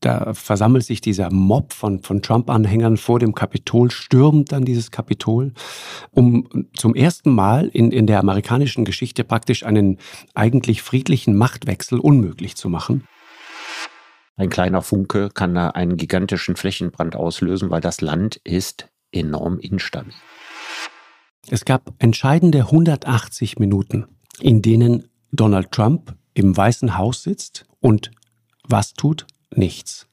da versammelt sich dieser Mob von, von Trump-Anhängern vor dem Kapitol, stürmt dann dieses Kapitol, um zum ersten Mal in, in der amerikanischen Geschichte praktisch einen eigentlich friedlichen Machtwechsel unmöglich zu machen. Ein kleiner Funke kann da einen gigantischen Flächenbrand auslösen, weil das Land ist enorm instabil. Es gab entscheidende 180 Minuten, in denen Donald Trump im Weißen Haus sitzt und was tut? Nichts.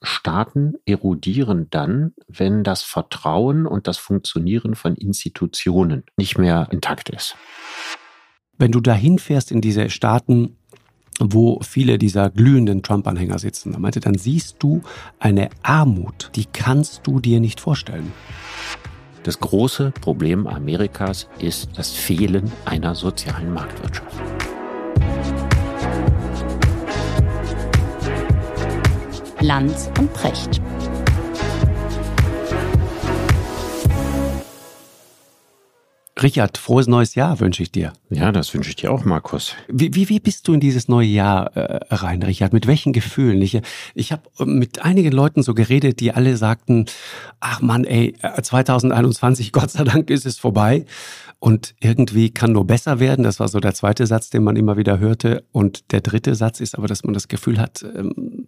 Staaten erodieren dann, wenn das Vertrauen und das Funktionieren von Institutionen nicht mehr intakt ist. Wenn du dahin fährst in diese Staaten, wo viele dieser glühenden Trump-Anhänger sitzen, er meinte, dann siehst du eine Armut, die kannst du dir nicht vorstellen. Das große Problem Amerikas ist das Fehlen einer sozialen Marktwirtschaft. Lanz und Precht. Richard, frohes neues Jahr wünsche ich dir. Ja, das wünsche ich dir auch, Markus. Wie, wie, wie bist du in dieses neue Jahr äh, rein, Richard? Mit welchen Gefühlen? Ich, ich habe mit einigen Leuten so geredet, die alle sagten, ach Mann, ey, 2021, Gott sei Dank ist es vorbei. Und irgendwie kann nur besser werden. Das war so der zweite Satz, den man immer wieder hörte. Und der dritte Satz ist aber, dass man das Gefühl hat, ähm,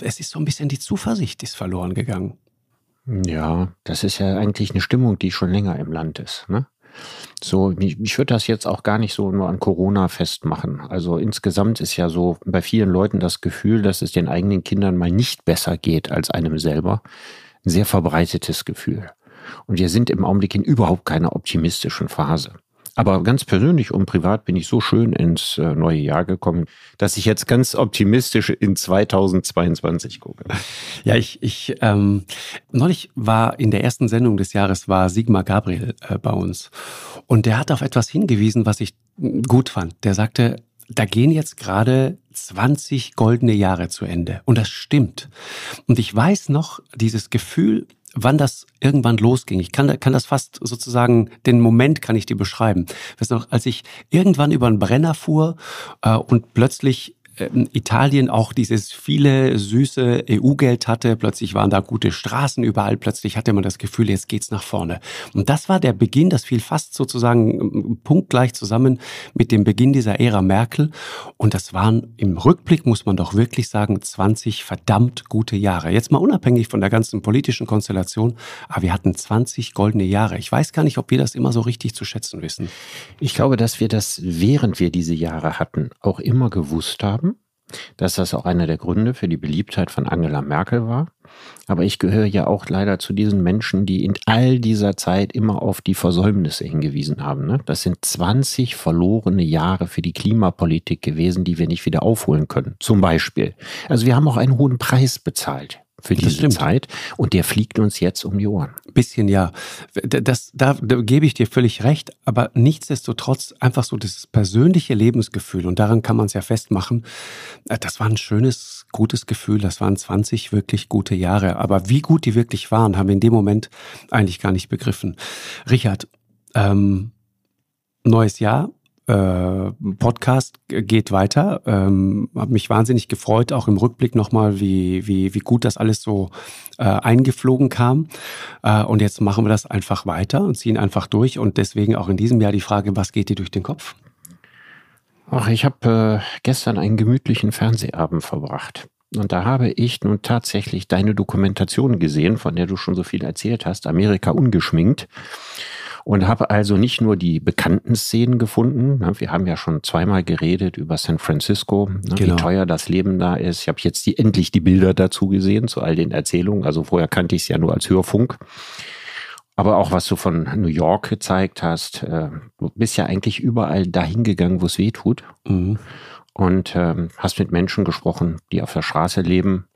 es ist so ein bisschen die Zuversicht, ist verloren gegangen. Ja, das ist ja eigentlich eine Stimmung, die schon länger im Land ist. Ne? So, ich würde das jetzt auch gar nicht so nur an Corona festmachen. Also insgesamt ist ja so bei vielen Leuten das Gefühl, dass es den eigenen Kindern mal nicht besser geht als einem selber. Ein sehr verbreitetes Gefühl. Und wir sind im Augenblick in überhaupt keiner optimistischen Phase. Aber ganz persönlich und privat bin ich so schön ins äh, neue Jahr gekommen, dass ich jetzt ganz optimistisch in 2022 gucke. Ja, ich, ich ähm, neulich war in der ersten Sendung des Jahres war Sigmar Gabriel äh, bei uns und der hat auf etwas hingewiesen, was ich gut fand. Der sagte, da gehen jetzt gerade 20 goldene Jahre zu Ende. Und das stimmt. Und ich weiß noch, dieses Gefühl, wann das irgendwann losging. Ich kann, kann das fast sozusagen, den Moment kann ich dir beschreiben. Weißt du noch, als ich irgendwann über einen Brenner fuhr äh, und plötzlich Italien auch dieses viele süße EU-Geld hatte. Plötzlich waren da gute Straßen überall. Plötzlich hatte man das Gefühl, jetzt geht's nach vorne. Und das war der Beginn, das fiel fast sozusagen ähm, punktgleich zusammen mit dem Beginn dieser Ära Merkel. Und das waren im Rückblick, muss man doch wirklich sagen, 20 verdammt gute Jahre. Jetzt mal unabhängig von der ganzen politischen Konstellation, aber wir hatten 20 goldene Jahre. Ich weiß gar nicht, ob wir das immer so richtig zu schätzen wissen. Ich glaube, dass wir das, während wir diese Jahre hatten, auch immer gewusst haben dass das auch einer der Gründe für die Beliebtheit von Angela Merkel war. Aber ich gehöre ja auch leider zu diesen Menschen, die in all dieser Zeit immer auf die Versäumnisse hingewiesen haben. Ne? Das sind 20 verlorene Jahre für die Klimapolitik gewesen, die wir nicht wieder aufholen können. Zum Beispiel. Also wir haben auch einen hohen Preis bezahlt für diese Zeit und der fliegt uns jetzt um die Ohren. Bisschen ja. Das, da, da gebe ich dir völlig recht, aber nichtsdestotrotz einfach so das persönliche Lebensgefühl und daran kann man es ja festmachen. Äh, das war ein schönes, gutes Gefühl. Das waren 20 wirklich gute Jahre. Aber wie gut die wirklich waren, haben wir in dem Moment eigentlich gar nicht begriffen. Richard, ähm, neues Jahr, Podcast geht weiter. Ähm, habe mich wahnsinnig gefreut, auch im Rückblick nochmal, wie, wie, wie gut das alles so äh, eingeflogen kam. Äh, und jetzt machen wir das einfach weiter und ziehen einfach durch. Und deswegen auch in diesem Jahr die Frage, was geht dir durch den Kopf? Ach, ich habe äh, gestern einen gemütlichen Fernsehabend verbracht. Und da habe ich nun tatsächlich deine Dokumentation gesehen, von der du schon so viel erzählt hast, Amerika ungeschminkt und habe also nicht nur die bekannten Szenen gefunden. Ne, wir haben ja schon zweimal geredet über San Francisco, ne, genau. wie teuer das Leben da ist. Ich habe jetzt die, endlich die Bilder dazu gesehen, zu all den Erzählungen. Also vorher kannte ich es ja nur als Hörfunk. Aber auch was du von New York gezeigt hast, äh, du bist ja eigentlich überall dahin gegangen, wo es weh tut. Mhm. Und ähm, hast mit Menschen gesprochen, die auf der Straße leben.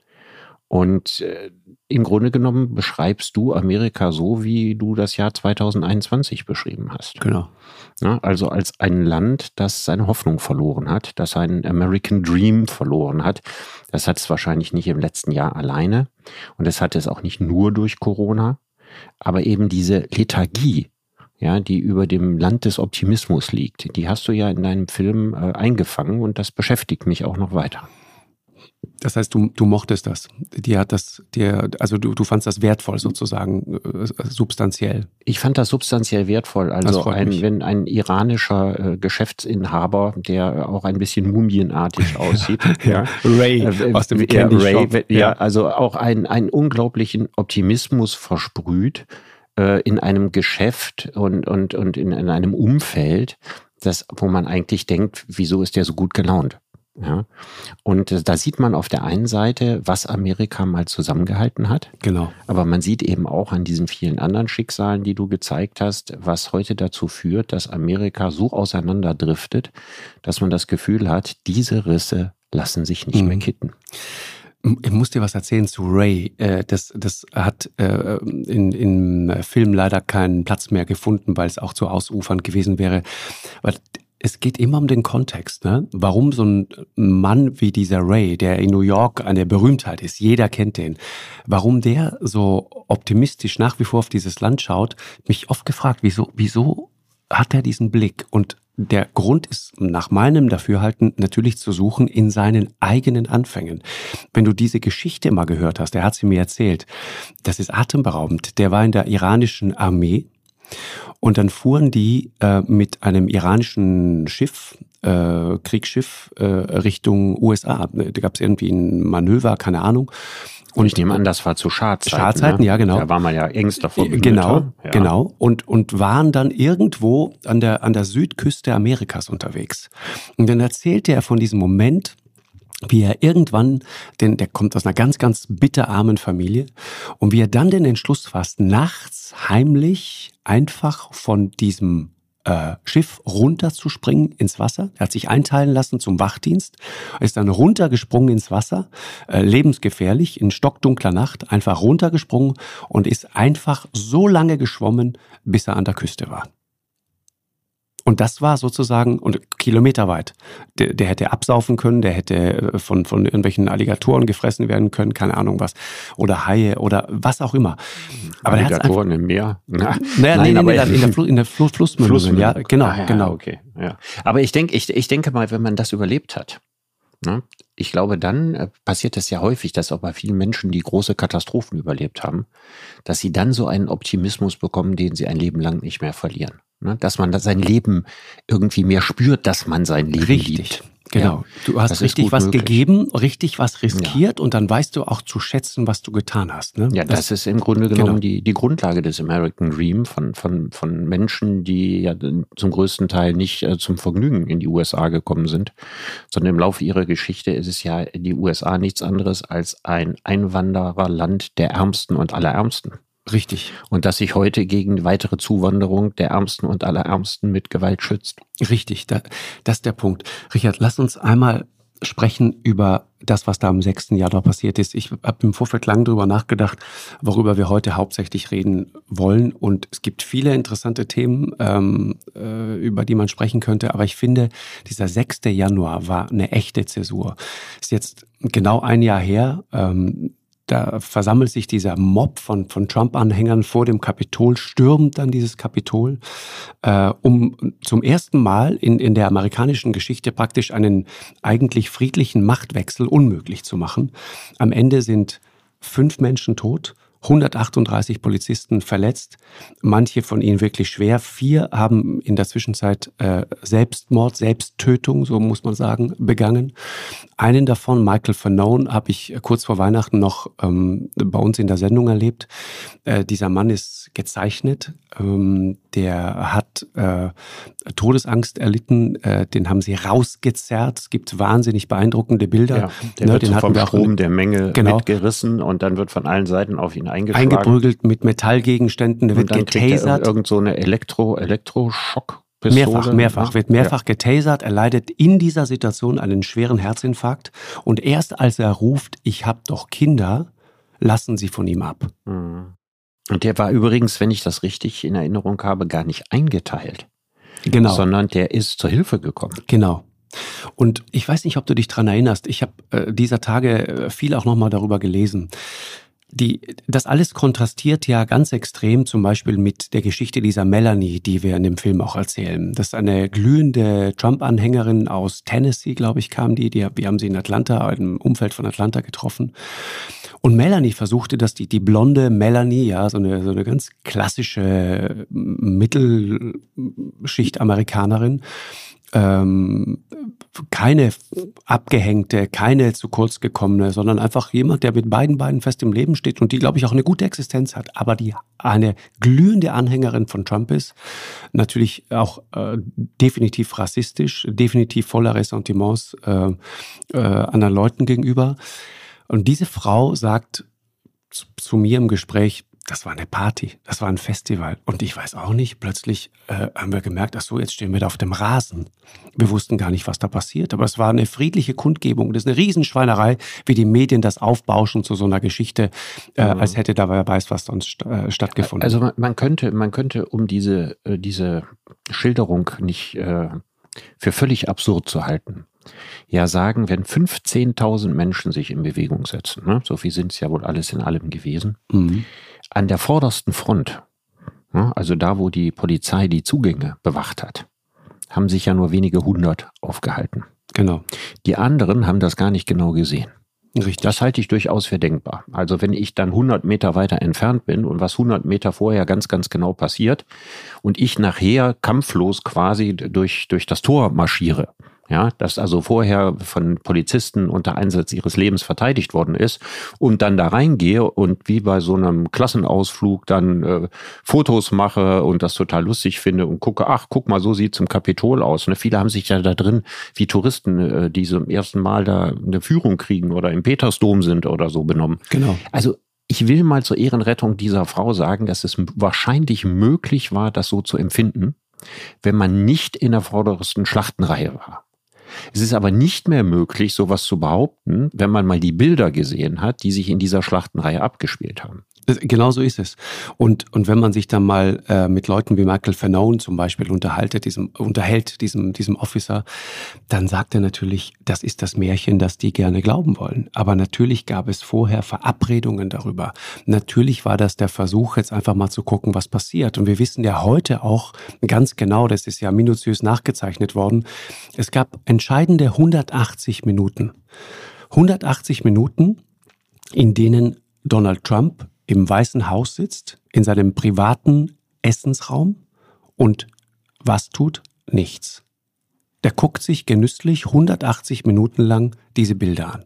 Und äh, im Grunde genommen beschreibst du Amerika so, wie du das Jahr 2021 beschrieben hast. Genau. Ja, also als ein Land, das seine Hoffnung verloren hat, das seinen American Dream verloren hat. Das hat es wahrscheinlich nicht im letzten Jahr alleine und das hat es auch nicht nur durch Corona, aber eben diese Lethargie, ja, die über dem Land des Optimismus liegt, die hast du ja in deinem Film äh, eingefangen und das beschäftigt mich auch noch weiter. Das heißt, du, du mochtest das. Dir hat das, dir, also du, du fandst das wertvoll sozusagen, äh, substanziell. Ich fand das substanziell wertvoll. Also ein, wenn ein iranischer äh, Geschäftsinhaber, der auch ein bisschen mumienartig aussieht, ja, Ray äh, aus dem ja, Ray, ja. ja, also auch einen, einen unglaublichen Optimismus versprüht äh, in einem Geschäft und, und, und in, in einem Umfeld, das, wo man eigentlich denkt, wieso ist der so gut gelaunt? Ja. Und äh, da sieht man auf der einen Seite, was Amerika mal zusammengehalten hat. Genau. Aber man sieht eben auch an diesen vielen anderen Schicksalen, die du gezeigt hast, was heute dazu führt, dass Amerika so auseinanderdriftet, dass man das Gefühl hat, diese Risse lassen sich nicht mhm. mehr kitten. Ich muss dir was erzählen zu Ray. Äh, das, das hat äh, in, im Film leider keinen Platz mehr gefunden, weil es auch zu ausufernd gewesen wäre. Weil es geht immer um den Kontext. Ne? Warum so ein Mann wie dieser Ray, der in New York eine Berühmtheit ist, jeder kennt den, warum der so optimistisch nach wie vor auf dieses Land schaut, mich oft gefragt, wieso, wieso hat er diesen Blick? Und der Grund ist nach meinem Dafürhalten natürlich zu suchen in seinen eigenen Anfängen. Wenn du diese Geschichte mal gehört hast, er hat sie mir erzählt, das ist atemberaubend. Der war in der iranischen Armee und dann fuhren die äh, mit einem iranischen Schiff, äh, Kriegsschiff, äh, Richtung USA. Da gab es irgendwie ein Manöver, keine Ahnung. Und ich nehme an, das war zu Schadzeiten. Schadzeiten, ne? ja, genau. Da war man ja engster Verbündeter. Genau, ja. genau. Und, und waren dann irgendwo an der, an der Südküste Amerikas unterwegs. Und dann erzählte er von diesem Moment, wie er irgendwann, denn der kommt aus einer ganz, ganz bitterarmen Familie, und wie er dann den Entschluss fasst, nachts heimlich einfach von diesem äh, Schiff runterzuspringen ins Wasser. Er hat sich einteilen lassen zum Wachdienst, ist dann runtergesprungen ins Wasser, äh, lebensgefährlich, in stockdunkler Nacht, einfach runtergesprungen und ist einfach so lange geschwommen, bis er an der Küste war. Und das war sozusagen, und kilometerweit. Der, der hätte absaufen können, der hätte äh, von, von irgendwelchen Alligatoren gefressen werden können, keine Ahnung was. Oder Haie oder was auch immer. Aber Alligatoren im Meer? Na, naja, Nein, nee, nee, in, der, Fl in der Fl Flussmündung. Ja, genau, ah, ja, genau. Okay, ja. Aber ich denke, ich, ich denke mal, wenn man das überlebt hat, ne, ich glaube, dann äh, passiert es ja häufig, dass auch bei vielen Menschen, die große Katastrophen überlebt haben, dass sie dann so einen Optimismus bekommen, den sie ein Leben lang nicht mehr verlieren. Ne? Dass man sein Leben irgendwie mehr spürt, dass man sein Leben Richtig. liebt. Genau. Du hast richtig was möglich. gegeben, richtig was riskiert ja. und dann weißt du auch zu schätzen, was du getan hast. Ne? Ja, das, das, ist im Grunde genommen genau. die, die Grundlage des American Dream von, von, von Menschen, die ja zum größten Teil nicht äh, zum Vergnügen in die USA gekommen sind, sondern im Laufe ihrer Geschichte ist es ja die USA nichts anderes als ein Einwandererland der Ärmsten und Allerärmsten. Richtig. Und dass sich heute gegen weitere Zuwanderung der Ärmsten und Allerärmsten mit Gewalt schützt. Richtig, da, das ist der Punkt. Richard, lass uns einmal sprechen über das, was da sechsten Jahr da passiert ist. Ich habe im Vorfeld lang darüber nachgedacht, worüber wir heute hauptsächlich reden wollen. Und es gibt viele interessante Themen, ähm, äh, über die man sprechen könnte. Aber ich finde, dieser 6. Januar war eine echte Zäsur. Ist jetzt genau ein Jahr her. Ähm, da versammelt sich dieser Mob von, von Trump-Anhängern vor dem Kapitol, stürmt dann dieses Kapitol, äh, um zum ersten Mal in, in der amerikanischen Geschichte praktisch einen eigentlich friedlichen Machtwechsel unmöglich zu machen. Am Ende sind fünf Menschen tot 138 Polizisten verletzt, manche von ihnen wirklich schwer. Vier haben in der Zwischenzeit äh, Selbstmord, Selbsttötung, so muss man sagen, begangen. Einen davon, Michael Fanone, habe ich kurz vor Weihnachten noch ähm, bei uns in der Sendung erlebt. Äh, dieser Mann ist gezeichnet, ähm, der hat äh, Todesangst erlitten, äh, den haben sie rausgezerrt. Es gibt wahnsinnig beeindruckende Bilder. Ja, der ne, wird den so vom Strom der Menge genau. mitgerissen und dann wird von allen Seiten auf ihn eingeschlagen. Eingeprügelt mit Metallgegenständen, der wird getasert. Irgend so eine Elektro, Elektroschock. Pistole, mehrfach, mehrfach, wird mehrfach ja. getasert. Er leidet in dieser Situation einen schweren Herzinfarkt. Und erst als er ruft, ich habe doch Kinder, lassen sie von ihm ab. Mhm. Und der war übrigens, wenn ich das richtig in Erinnerung habe, gar nicht eingeteilt. Genau. Sondern der ist zur Hilfe gekommen. Genau. Und ich weiß nicht, ob du dich dran erinnerst. Ich habe äh, dieser Tage äh, viel auch nochmal darüber gelesen. Die, das alles kontrastiert ja ganz extrem zum Beispiel mit der Geschichte dieser Melanie, die wir in dem Film auch erzählen. Das ist eine glühende Trump-Anhängerin aus Tennessee, glaube ich, kam die. die. Wir haben sie in Atlanta, im Umfeld von Atlanta getroffen. Und Melanie versuchte dass die, die blonde Melanie, ja, so eine, so eine ganz klassische Mittelschicht-Amerikanerin, ähm, keine abgehängte, keine zu kurz gekommene, sondern einfach jemand, der mit beiden Beinen fest im Leben steht und die, glaube ich, auch eine gute Existenz hat, aber die eine glühende Anhängerin von Trump ist, natürlich auch äh, definitiv rassistisch, definitiv voller Ressentiments äh, äh, anderen Leuten gegenüber. Und diese Frau sagt zu, zu mir im Gespräch, das war eine Party, das war ein Festival. Und ich weiß auch nicht, plötzlich äh, haben wir gemerkt, ach so, jetzt stehen wir da auf dem Rasen. Wir wussten gar nicht, was da passiert. Aber es war eine friedliche Kundgebung. Das ist eine Riesenschweinerei, wie die Medien das aufbauschen zu so einer Geschichte, äh, mhm. als hätte da wer weiß, was sonst äh, stattgefunden. Also man, man, könnte, man könnte, um diese, äh, diese Schilderung nicht äh, für völlig absurd zu halten, ja sagen, wenn 15.000 Menschen sich in Bewegung setzen, ne, so viel sind es ja wohl alles in allem gewesen, mhm an der vordersten Front, also da, wo die Polizei die Zugänge bewacht hat, haben sich ja nur wenige hundert aufgehalten. Genau. Die anderen haben das gar nicht genau gesehen. Richtig. Das halte ich durchaus für denkbar. Also wenn ich dann 100 Meter weiter entfernt bin und was 100 Meter vorher ganz, ganz genau passiert und ich nachher kampflos quasi durch, durch das Tor marschiere, ja, das also vorher von Polizisten unter Einsatz ihres Lebens verteidigt worden ist und dann da reingehe und wie bei so einem Klassenausflug dann äh, Fotos mache und das total lustig finde und gucke, ach, guck mal, so sieht zum Kapitol aus. Ne? Viele haben sich ja da drin wie Touristen, äh, die zum ersten Mal da eine Führung kriegen oder im Petersdom sind oder so benommen. Genau. Also ich will mal zur Ehrenrettung dieser Frau sagen, dass es wahrscheinlich möglich war, das so zu empfinden, wenn man nicht in der vordersten Schlachtenreihe war. Es ist aber nicht mehr möglich, sowas zu behaupten, wenn man mal die Bilder gesehen hat, die sich in dieser Schlachtenreihe abgespielt haben. Genau so ist es. Und, und wenn man sich dann mal äh, mit Leuten wie Michael Fanone zum Beispiel diesem, unterhält, diesem, diesem Officer, dann sagt er natürlich, das ist das Märchen, das die gerne glauben wollen. Aber natürlich gab es vorher Verabredungen darüber. Natürlich war das der Versuch, jetzt einfach mal zu gucken, was passiert. Und wir wissen ja heute auch ganz genau, das ist ja minutiös nachgezeichnet worden, es gab entscheidende 180 Minuten. 180 Minuten, in denen Donald Trump im Weißen Haus sitzt, in seinem privaten Essensraum und was tut? Nichts. Der guckt sich genüsslich 180 Minuten lang diese Bilder an.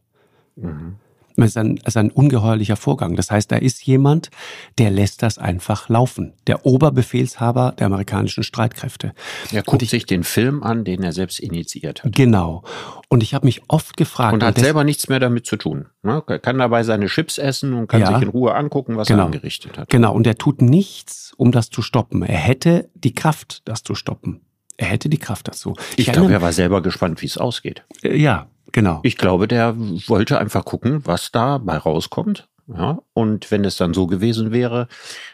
Mhm. Das ist ein, ist ein ungeheuerlicher Vorgang. Das heißt, da ist jemand, der lässt das einfach laufen. Der Oberbefehlshaber der amerikanischen Streitkräfte. Er guckt ich, sich den Film an, den er selbst initiiert hat. Genau. Und ich habe mich oft gefragt. Und hat selber nichts mehr damit zu tun. Ne? Er kann dabei seine Chips essen und kann ja, sich in Ruhe angucken, was genau, er angerichtet hat. Genau. Und er tut nichts, um das zu stoppen. Er hätte die Kraft, das zu stoppen. Er hätte die Kraft dazu. Ich, ich glaube, er war selber gespannt, wie es ausgeht. Äh, ja, Genau. Ich glaube, der wollte einfach gucken, was dabei rauskommt. Ja, und wenn es dann so gewesen wäre,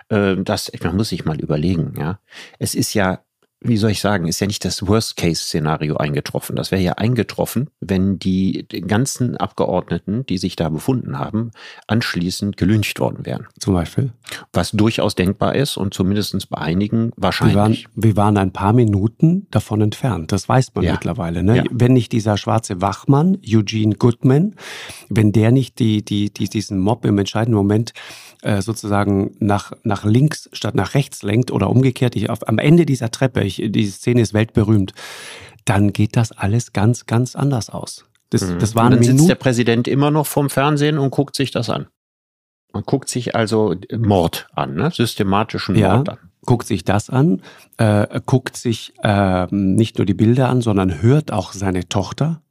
äh, dass, man muss sich mal überlegen, ja. Es ist ja wie soll ich sagen, ist ja nicht das Worst-Case-Szenario eingetroffen. Das wäre ja eingetroffen, wenn die ganzen Abgeordneten, die sich da befunden haben, anschließend gelüncht worden wären. Zum Beispiel? Was durchaus denkbar ist und zumindest bei einigen wahrscheinlich. Wir waren, wir waren ein paar Minuten davon entfernt. Das weiß man ja. mittlerweile. Ne? Ja. Wenn nicht dieser schwarze Wachmann, Eugene Goodman, wenn der nicht die, die, die, diesen Mob im entscheidenden Moment äh, sozusagen nach, nach links statt nach rechts lenkt oder umgekehrt, ich auf, am Ende dieser Treppe, ich, die Szene ist weltberühmt, dann geht das alles ganz, ganz anders aus. Das, mhm. das waren und dann Minuten. sitzt der Präsident immer noch vorm Fernsehen und guckt sich das an. Man guckt sich also Mord an, ne? systematischen Mord ja, an. Guckt sich das an, äh, guckt sich äh, nicht nur die Bilder an, sondern hört auch seine Tochter,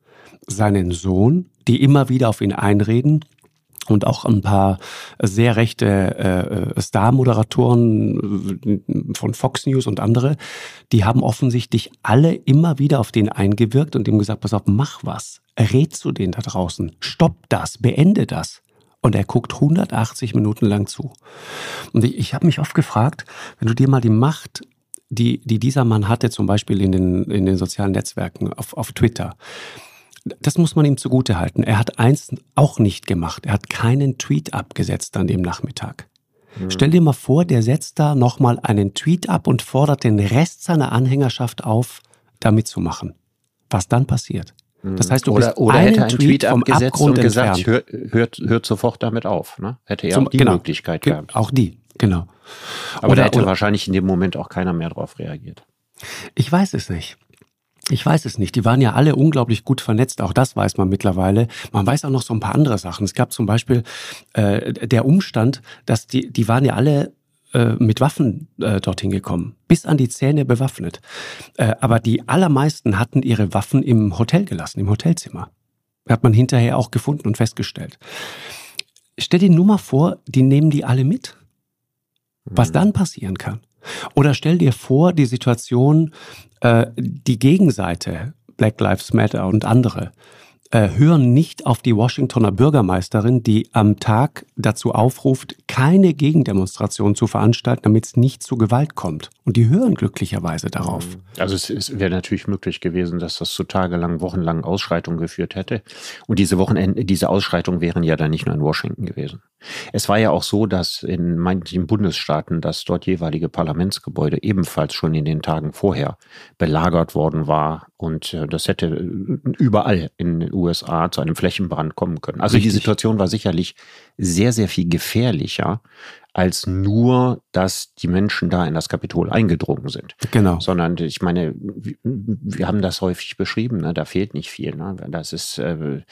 seinen Sohn, die immer wieder auf ihn einreden und auch ein paar sehr rechte äh, Star-Moderatoren äh, von Fox News und andere, die haben offensichtlich alle immer wieder auf den eingewirkt und ihm gesagt, pass auf, mach was, red zu denen da draußen, stopp das, beende das. Und er guckt 180 Minuten lang zu. Und ich, ich habe mich oft gefragt, wenn du dir mal die Macht die, die dieser Mann hatte, zum Beispiel in den, in den sozialen Netzwerken, auf, auf Twitter, das muss man ihm zugute halten. Er hat eins auch nicht gemacht. Er hat keinen Tweet abgesetzt an dem Nachmittag. Mhm. Stell dir mal vor, der setzt da nochmal einen Tweet ab und fordert den Rest seiner Anhängerschaft auf, da mitzumachen. Was dann passiert? Das heißt, du oder, bist oder hätte einen Tweet, Tweet abgesetzt Abgrund und gesagt, hört, hört, hört sofort damit auf. Ne? Hätte er Zum, auch die genau, Möglichkeit gehabt. Auch die, genau. Aber oder, da hätte oder, wahrscheinlich in dem Moment auch keiner mehr drauf reagiert. Ich weiß es nicht. Ich weiß es nicht. Die waren ja alle unglaublich gut vernetzt. Auch das weiß man mittlerweile. Man weiß auch noch so ein paar andere Sachen. Es gab zum Beispiel äh, der Umstand, dass die, die waren ja alle äh, mit Waffen äh, dorthin gekommen, bis an die Zähne bewaffnet. Äh, aber die allermeisten hatten ihre Waffen im Hotel gelassen, im Hotelzimmer. Hat man hinterher auch gefunden und festgestellt. Stell dir nur mal vor, die nehmen die alle mit. Was mhm. dann passieren kann. Oder stell dir vor, die Situation, äh, die Gegenseite, Black Lives Matter und andere, äh, hören nicht auf die Washingtoner Bürgermeisterin, die am Tag dazu aufruft, keine Gegendemonstration zu veranstalten, damit es nicht zu Gewalt kommt. Und die hören glücklicherweise darauf. Mhm. Also es, es wäre natürlich möglich gewesen, dass das zu tagelang, wochenlangen Ausschreitungen geführt hätte. Und diese Wochenende, diese Ausschreitungen wären ja dann nicht nur in Washington gewesen. Es war ja auch so, dass in manchen Bundesstaaten das dort jeweilige Parlamentsgebäude ebenfalls schon in den Tagen vorher belagert worden war. Und äh, das hätte äh, überall in den USA zu einem Flächenbrand kommen können. Also Richtig. die Situation war sicherlich sehr, sehr viel gefährlicher als nur, dass die Menschen da in das Kapitol eingedrungen sind. Genau. Sondern ich meine, wir haben das häufig beschrieben, ne? da fehlt nicht viel. Ne? Das ist äh,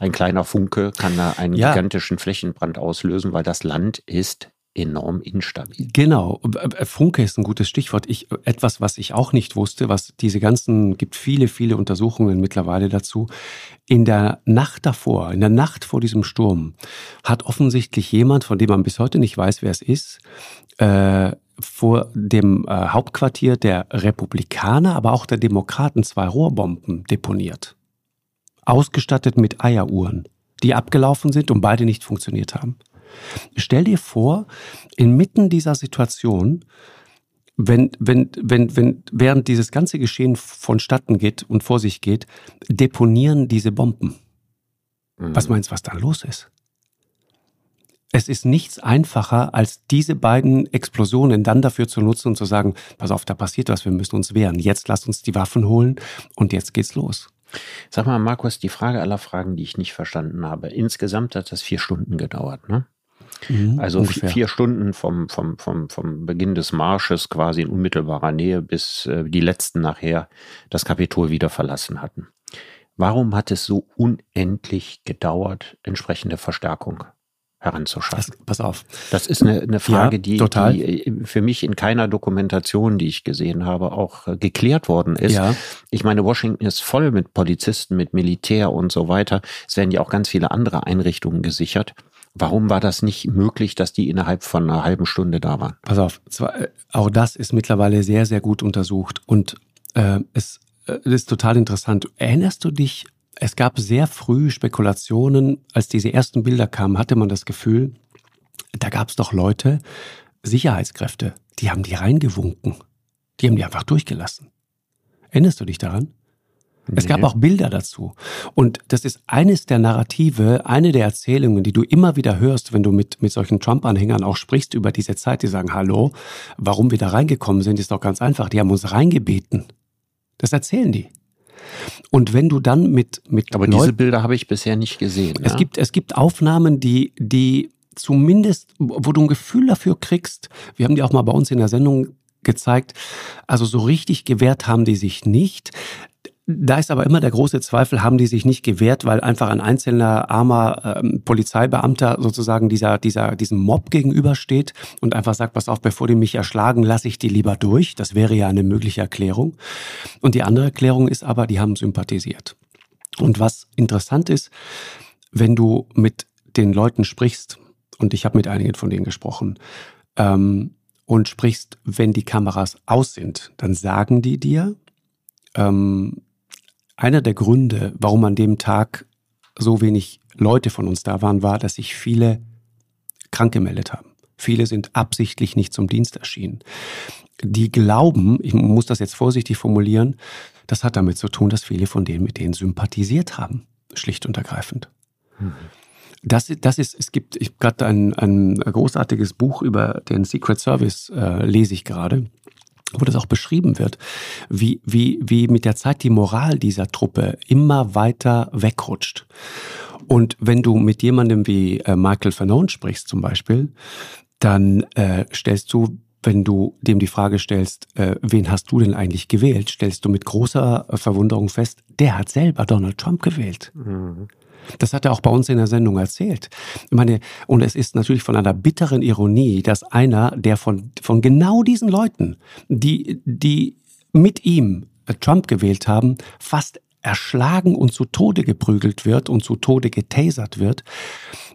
ein kleiner Funke, kann da einen ja. gigantischen Flächenbrand auslösen, weil das Land ist enorm instabil. Genau. Äh, Funke ist ein gutes Stichwort. Ich, etwas, was ich auch nicht wusste, was diese ganzen, gibt viele, viele Untersuchungen mittlerweile dazu. In der Nacht davor, in der Nacht vor diesem Sturm, hat offensichtlich jemand, von dem man bis heute nicht weiß, wer es ist, äh, vor dem äh, Hauptquartier der Republikaner, aber auch der Demokraten zwei Rohrbomben deponiert. Ausgestattet mit Eieruhren, die abgelaufen sind und beide nicht funktioniert haben. Stell dir vor, inmitten dieser Situation, wenn, wenn, wenn, wenn, während dieses ganze Geschehen vonstatten geht und vor sich geht, deponieren diese Bomben. Mhm. Was meinst du, was da los ist? Es ist nichts einfacher, als diese beiden Explosionen dann dafür zu nutzen und zu sagen, pass auf, da passiert was, wir müssen uns wehren. Jetzt lasst uns die Waffen holen und jetzt geht's los. Sag mal, Markus, die Frage aller Fragen, die ich nicht verstanden habe. Insgesamt hat das vier Stunden gedauert, ne? Mhm, also ungefähr. vier Stunden vom, vom, vom, vom Beginn des Marsches quasi in unmittelbarer Nähe, bis äh, die letzten nachher das Kapitol wieder verlassen hatten. Warum hat es so unendlich gedauert, entsprechende Verstärkung heranzuschaffen? Das, pass auf. Das ist eine, eine Frage, ja, die, die, äh, für mich in keiner Dokumentation, die ich gesehen habe, auch äh, geklärt worden ist. Ja. Ich meine, Washington ist voll mit Polizisten, mit Militär und so weiter. Es werden ja auch ganz viele andere Einrichtungen gesichert. Warum war das nicht möglich, dass die innerhalb von einer halben Stunde da waren? Pass auf, zwar, äh, auch das ist mittlerweile sehr, sehr gut untersucht und äh, es äh, ist total interessant. Erinnerst du dich, es gab sehr früh Spekulationen, als diese ersten Bilder kamen, hatte man das Gefühl, da gab es doch Leute, Sicherheitskräfte, die haben die reingewunken. Die haben die einfach durchgelassen. Erinnerst du dich daran? Es gab auch Bilder dazu. Und das ist eines der Narrative, eine der Erzählungen, die du immer wieder hörst, wenn du mit, mit solchen Trump-Anhängern auch sprichst über diese Zeit. Die sagen, hallo, warum wir da reingekommen sind, ist doch ganz einfach. Die haben uns reingebeten. Das erzählen die. Und wenn du dann mit, mit Aber diese Bilder habe ich bisher nicht gesehen. Es, ja? gibt, es gibt Aufnahmen, die, die zumindest, wo du ein Gefühl dafür kriegst, wir haben die auch mal bei uns in der Sendung gezeigt, also so richtig gewehrt haben die sich nicht. Da ist aber immer der große Zweifel, haben die sich nicht gewehrt, weil einfach ein einzelner armer ähm, Polizeibeamter sozusagen dieser, dieser, diesem Mob gegenübersteht und einfach sagt, pass auf, bevor die mich erschlagen, lasse ich die lieber durch. Das wäre ja eine mögliche Erklärung. Und die andere Erklärung ist aber, die haben sympathisiert. Und was interessant ist, wenn du mit den Leuten sprichst, und ich habe mit einigen von denen gesprochen, ähm, und sprichst, wenn die Kameras aus sind, dann sagen die dir, ähm, einer der Gründe, warum an dem Tag so wenig Leute von uns da waren, war, dass sich viele krank gemeldet haben. Viele sind absichtlich nicht zum Dienst erschienen. die glauben, ich muss das jetzt vorsichtig formulieren, das hat damit zu tun, dass viele von denen mit denen sympathisiert haben, schlicht und ergreifend. Mhm. Das, das ist, es gibt, ich gerade ein, ein großartiges Buch über den Secret Service, äh, lese ich gerade wo das auch beschrieben wird, wie, wie, wie mit der Zeit die Moral dieser Truppe immer weiter wegrutscht. Und wenn du mit jemandem wie äh, Michael Fanone sprichst zum Beispiel, dann äh, stellst du, wenn du dem die Frage stellst, äh, wen hast du denn eigentlich gewählt, stellst du mit großer Verwunderung fest, der hat selber Donald Trump gewählt. Mhm. Das hat er auch bei uns in der Sendung erzählt. Ich meine, und es ist natürlich von einer bitteren Ironie, dass einer, der von, von genau diesen Leuten, die, die mit ihm Trump gewählt haben, fast erschlagen und zu Tode geprügelt wird und zu Tode getasert wird,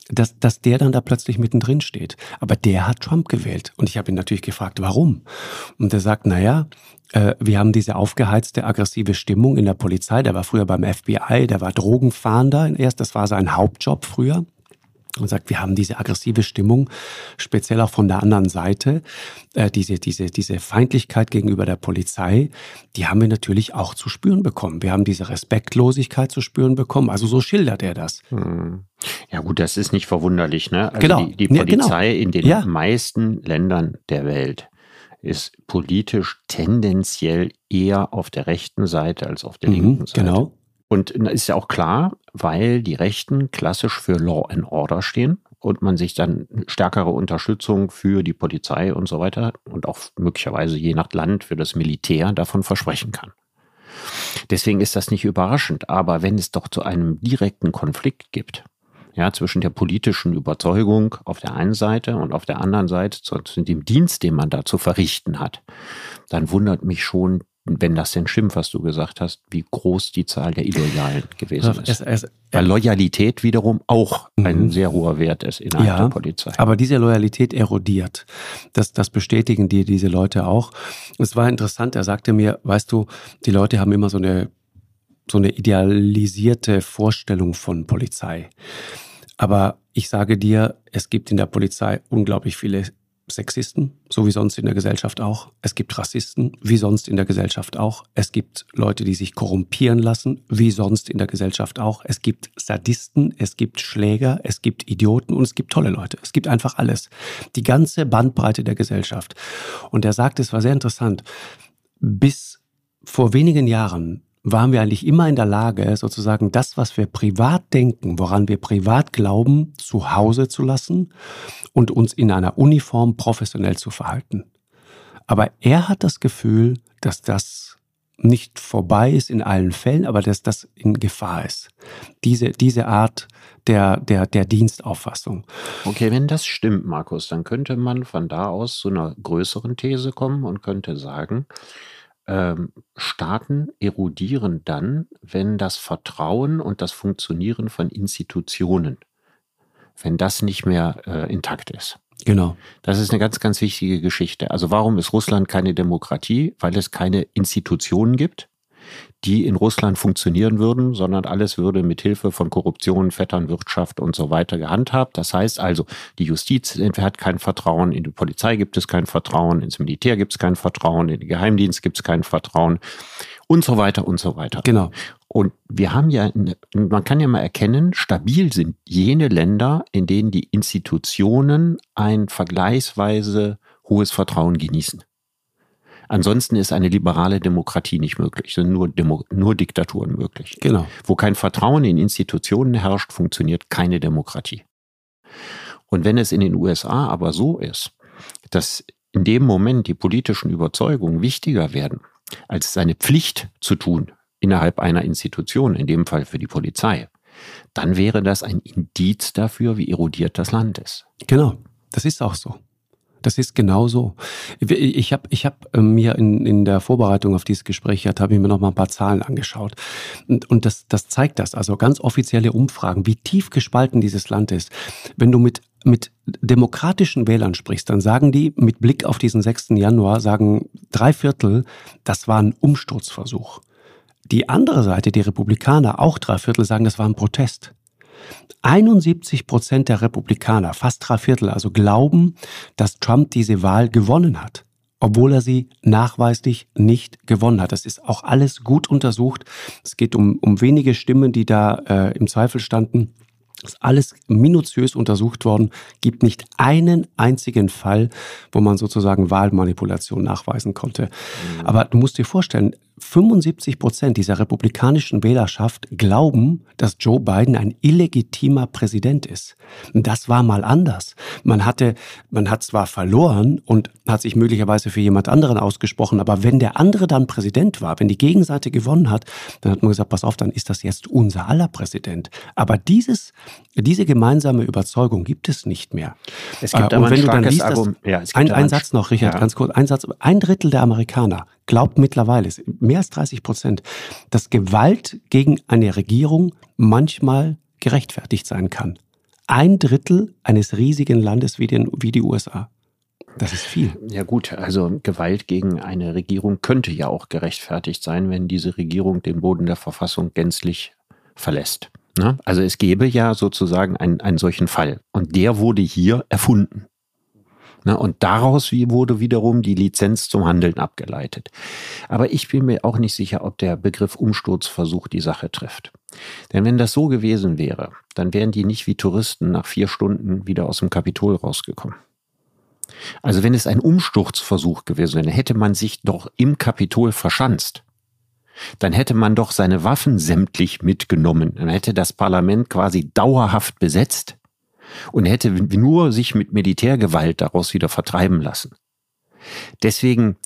dass, dass der dann da plötzlich mittendrin steht. Aber der hat Trump gewählt. Und ich habe ihn natürlich gefragt, warum? Und er sagt, naja, äh, wir haben diese aufgeheizte, aggressive Stimmung in der Polizei. Der war früher beim FBI, der war Drogenfahnder erst, das war sein Hauptjob früher und sagt, wir haben diese aggressive Stimmung, speziell auch von der anderen Seite, äh, diese, diese, diese Feindlichkeit gegenüber der Polizei, die haben wir natürlich auch zu spüren bekommen. Wir haben diese Respektlosigkeit zu spüren bekommen. Also so schildert er das. Hm. Ja gut, das ist nicht verwunderlich. Ne? Also genau. die, die Polizei ja, genau. in den ja. meisten Ländern der Welt ist politisch tendenziell eher auf der rechten Seite als auf der mhm, linken Seite. Genau. Und ist ja auch klar, weil die Rechten klassisch für Law and Order stehen und man sich dann stärkere Unterstützung für die Polizei und so weiter und auch möglicherweise je nach Land für das Militär davon versprechen kann. Deswegen ist das nicht überraschend, aber wenn es doch zu einem direkten Konflikt gibt, ja, zwischen der politischen Überzeugung auf der einen Seite und auf der anderen Seite zu, dem Dienst, den man da zu verrichten hat, dann wundert mich schon wenn das denn stimmt, was du gesagt hast, wie groß die Zahl der Illoyalen gewesen ist. Es, es, Weil Loyalität wiederum auch mhm. ein sehr hoher Wert ist innerhalb ja, der Polizei. Aber diese Loyalität erodiert. Das, das bestätigen dir diese Leute auch. Es war interessant, er sagte mir, weißt du, die Leute haben immer so eine, so eine idealisierte Vorstellung von Polizei. Aber ich sage dir, es gibt in der Polizei unglaublich viele Sexisten, so wie sonst in der Gesellschaft auch. Es gibt Rassisten, wie sonst in der Gesellschaft auch. Es gibt Leute, die sich korrumpieren lassen, wie sonst in der Gesellschaft auch. Es gibt Sadisten, es gibt Schläger, es gibt Idioten und es gibt tolle Leute. Es gibt einfach alles. Die ganze Bandbreite der Gesellschaft. Und er sagt, es war sehr interessant. Bis vor wenigen Jahren waren wir eigentlich immer in der Lage, sozusagen das, was wir privat denken, woran wir privat glauben, zu Hause zu lassen und uns in einer Uniform professionell zu verhalten. Aber er hat das Gefühl, dass das nicht vorbei ist in allen Fällen, aber dass das in Gefahr ist. Diese, diese Art der, der, der Dienstauffassung. Okay, wenn das stimmt, Markus, dann könnte man von da aus zu einer größeren These kommen und könnte sagen, ähm, Staaten erodieren dann, wenn das Vertrauen und das Funktionieren von Institutionen, wenn das nicht mehr äh, intakt ist. Genau. Das ist eine ganz, ganz wichtige Geschichte. Also warum ist Russland keine Demokratie? Weil es keine Institutionen gibt die in Russland funktionieren würden, sondern alles würde mit Hilfe von Korruption, Vetternwirtschaft und so weiter gehandhabt. Das heißt also, die Justiz hat kein Vertrauen, in die Polizei gibt es kein Vertrauen, ins Militär gibt es kein Vertrauen, in den Geheimdienst gibt es kein Vertrauen und so weiter und so weiter. Genau. Und wir haben ja, man kann ja mal erkennen, stabil sind jene Länder, in denen die Institutionen ein vergleichsweise hohes Vertrauen genießen. Ansonsten ist eine liberale Demokratie nicht möglich, sind nur, Demo nur Diktaturen möglich. Genau. Wo kein Vertrauen in Institutionen herrscht, funktioniert keine Demokratie. Und wenn es in den USA aber so ist, dass in dem Moment die politischen Überzeugungen wichtiger werden, als seine Pflicht zu tun innerhalb einer Institution, in dem Fall für die Polizei, dann wäre das ein Indiz dafür, wie erodiert das Land ist. Genau, das ist auch so. Das ist genau so. Ich habe ich hab äh, mir in, in der Vorbereitung auf dieses Gespräch, habe ich mir noch mal ein paar Zahlen angeschaut. Und, und das, das zeigt das. Also ganz offizielle Umfragen, wie tief gespalten dieses Land ist. Wenn du mit, mit demokratischen Wählern sprichst, dann sagen die mit Blick auf diesen 6. Januar, sagen drei Viertel, das war ein Umsturzversuch. Die andere Seite, die Republikaner, auch drei Viertel sagen, das war ein Protest. 71 Prozent der Republikaner, fast drei Viertel, also glauben, dass Trump diese Wahl gewonnen hat. obwohl er sie nachweislich nicht gewonnen hat. Das ist auch alles gut untersucht. Es geht um, um wenige Stimmen, die da äh, im Zweifel standen. Ist alles minutiös untersucht worden, gibt nicht einen einzigen Fall, wo man sozusagen Wahlmanipulation nachweisen konnte. Mhm. Aber du musst dir vorstellen, 75 Prozent dieser republikanischen Wählerschaft glauben, dass Joe Biden ein illegitimer Präsident ist. Das war mal anders. Man hatte, man hat zwar verloren und hat sich möglicherweise für jemand anderen ausgesprochen, aber wenn der andere dann Präsident war, wenn die Gegenseite gewonnen hat, dann hat man gesagt, pass auf, dann ist das jetzt unser aller Präsident. Aber dieses, diese gemeinsame Überzeugung gibt es nicht mehr. Es gibt äh, aber und wenn ein du dann liest, dass, ja, ein, ein Satz noch, Richard, ja. ganz kurz, ein Satz, ein Drittel der Amerikaner glaubt mittlerweile, mehr als 30 Prozent, dass Gewalt gegen eine Regierung manchmal gerechtfertigt sein kann. Ein Drittel eines riesigen Landes wie, den, wie die USA. Das ist viel. Ja gut, also Gewalt gegen eine Regierung könnte ja auch gerechtfertigt sein, wenn diese Regierung den Boden der Verfassung gänzlich verlässt. Ne? Also es gäbe ja sozusagen einen, einen solchen Fall. Und der wurde hier erfunden. Ne? Und daraus wurde wiederum die Lizenz zum Handeln abgeleitet. Aber ich bin mir auch nicht sicher, ob der Begriff Umsturzversuch die Sache trifft. Denn wenn das so gewesen wäre, dann wären die nicht wie Touristen nach vier Stunden wieder aus dem Kapitol rausgekommen. Also wenn es ein Umsturzversuch gewesen wäre, hätte man sich doch im Kapitol verschanzt. Dann hätte man doch seine Waffen sämtlich mitgenommen. Dann hätte das Parlament quasi dauerhaft besetzt und hätte nur sich mit Militärgewalt daraus wieder vertreiben lassen. Deswegen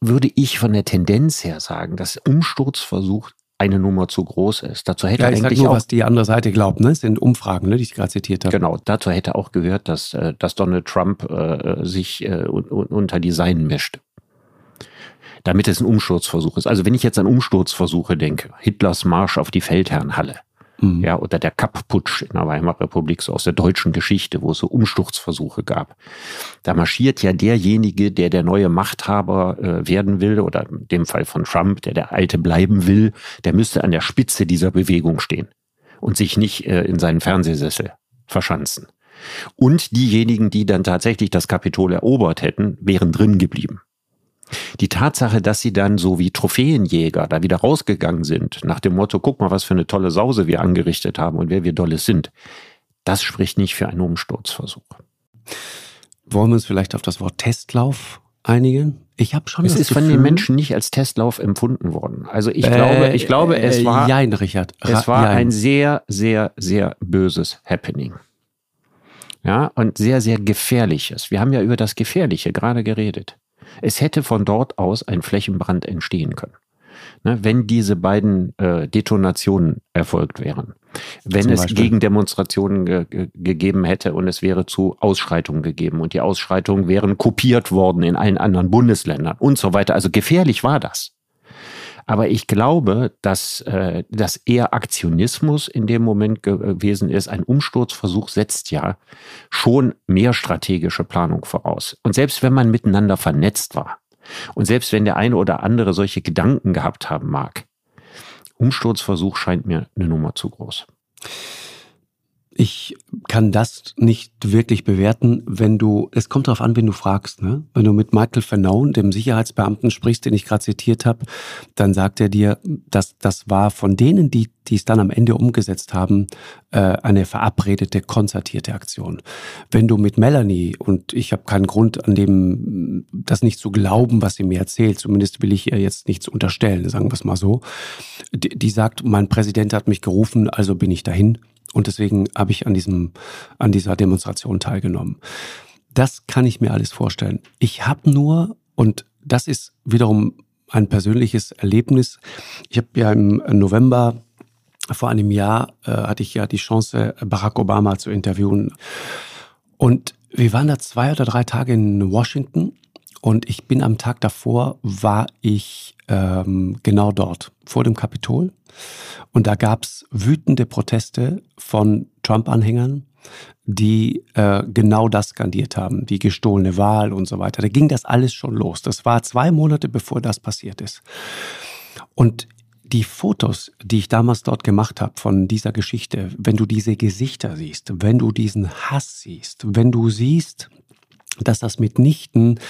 würde ich von der Tendenz her sagen, dass Umsturzversuch eine Nummer zu groß ist. Dazu hätte ja, ich eigentlich nur, auch, was die andere Seite glaubt, ne? Das sind Umfragen, ne, die ich gerade zitiert habe. Genau, dazu hätte auch gehört, dass, äh, dass Donald Trump äh, sich äh, unter die Seinen mischt. Damit es ein Umsturzversuch ist. Also wenn ich jetzt an Umsturzversuche denke, Hitlers Marsch auf die Feldherrnhalle, Mhm. Ja, oder der Kapp-Putsch in der Weimarer Republik, so aus der deutschen Geschichte, wo es so Umsturzversuche gab. Da marschiert ja derjenige, der der neue Machthaber äh, werden will, oder in dem Fall von Trump, der der Alte bleiben will, der müsste an der Spitze dieser Bewegung stehen und sich nicht äh, in seinen Fernsehsessel verschanzen. Und diejenigen, die dann tatsächlich das Kapitol erobert hätten, wären drin geblieben. Die Tatsache, dass sie dann so wie Trophäenjäger da wieder rausgegangen sind, nach dem Motto, guck mal, was für eine tolle Sause wir angerichtet haben und wer wir Dolles sind, das spricht nicht für einen Umsturzversuch. Wollen wir uns vielleicht auf das Wort Testlauf einigen? Ich habe schon. Es ist Gefühl, von den Menschen nicht als Testlauf empfunden worden. Also ich äh, glaube, ich glaube, es äh, war, jein, Richard. es war jein. ein sehr, sehr, sehr böses Happening. Ja, und sehr, sehr gefährliches. Wir haben ja über das Gefährliche gerade geredet. Es hätte von dort aus ein Flächenbrand entstehen können. Ne, wenn diese beiden äh, Detonationen erfolgt wären. Wenn Zum es Beispiel. Gegendemonstrationen ge ge gegeben hätte und es wäre zu Ausschreitungen gegeben und die Ausschreitungen wären kopiert worden in allen anderen Bundesländern und so weiter. Also gefährlich war das. Aber ich glaube, dass äh, das eher Aktionismus in dem Moment gewesen ist. Ein Umsturzversuch setzt ja schon mehr strategische Planung voraus. Und selbst wenn man miteinander vernetzt war und selbst wenn der eine oder andere solche Gedanken gehabt haben mag, Umsturzversuch scheint mir eine Nummer zu groß. Ich kann das nicht wirklich bewerten, wenn du, es kommt darauf an, wenn du fragst, ne? Wenn du mit Michael Vernaun, dem Sicherheitsbeamten, sprichst, den ich gerade zitiert habe, dann sagt er dir, dass das war von denen, die, die es dann am Ende umgesetzt haben, äh, eine verabredete, konzertierte Aktion. Wenn du mit Melanie, und ich habe keinen Grund an dem, das nicht zu glauben, was sie mir erzählt, zumindest will ich ihr jetzt nichts unterstellen, sagen wir es mal so, die, die sagt, mein Präsident hat mich gerufen, also bin ich dahin und deswegen habe ich an diesem, an dieser Demonstration teilgenommen. Das kann ich mir alles vorstellen. Ich habe nur, und das ist wiederum ein persönliches Erlebnis. Ich habe ja im November vor einem Jahr äh, hatte ich ja die Chance, Barack Obama zu interviewen. Und wir waren da zwei oder drei Tage in Washington und ich bin am Tag davor, war ich ähm, genau dort, vor dem Kapitol. Und da gab's wütende Proteste von Trump-Anhängern, die äh, genau das skandiert haben, die gestohlene Wahl und so weiter. Da ging das alles schon los. Das war zwei Monate, bevor das passiert ist. Und die Fotos, die ich damals dort gemacht habe von dieser Geschichte, wenn du diese Gesichter siehst, wenn du diesen Hass siehst, wenn du siehst, dass das mitnichten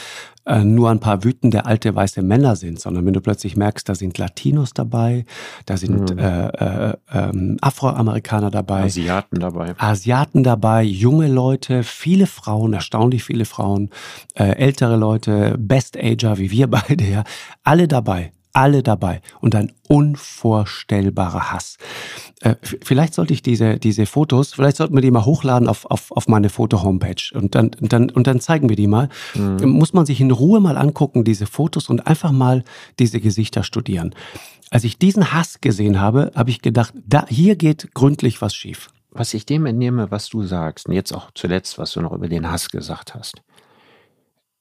äh, nur ein paar wütende alte weiße Männer sind, sondern wenn du plötzlich merkst, da sind Latinos dabei, da sind mhm. äh, äh, ähm, Afroamerikaner dabei, Asiaten dabei, Asiaten dabei, junge Leute, viele Frauen, erstaunlich viele Frauen, äh, ältere Leute, Best Ager wie wir beide, ja, alle dabei alle dabei und ein unvorstellbarer Hass. Äh, vielleicht sollte ich diese, diese Fotos, vielleicht sollten wir die mal hochladen auf, auf, auf meine Foto-Homepage und dann, und, dann, und dann zeigen wir die mal. Mhm. Muss man sich in Ruhe mal angucken, diese Fotos und einfach mal diese Gesichter studieren. Als ich diesen Hass gesehen habe, habe ich gedacht, da, hier geht gründlich was schief. Was ich dem entnehme, was du sagst, und jetzt auch zuletzt, was du noch über den Hass gesagt hast.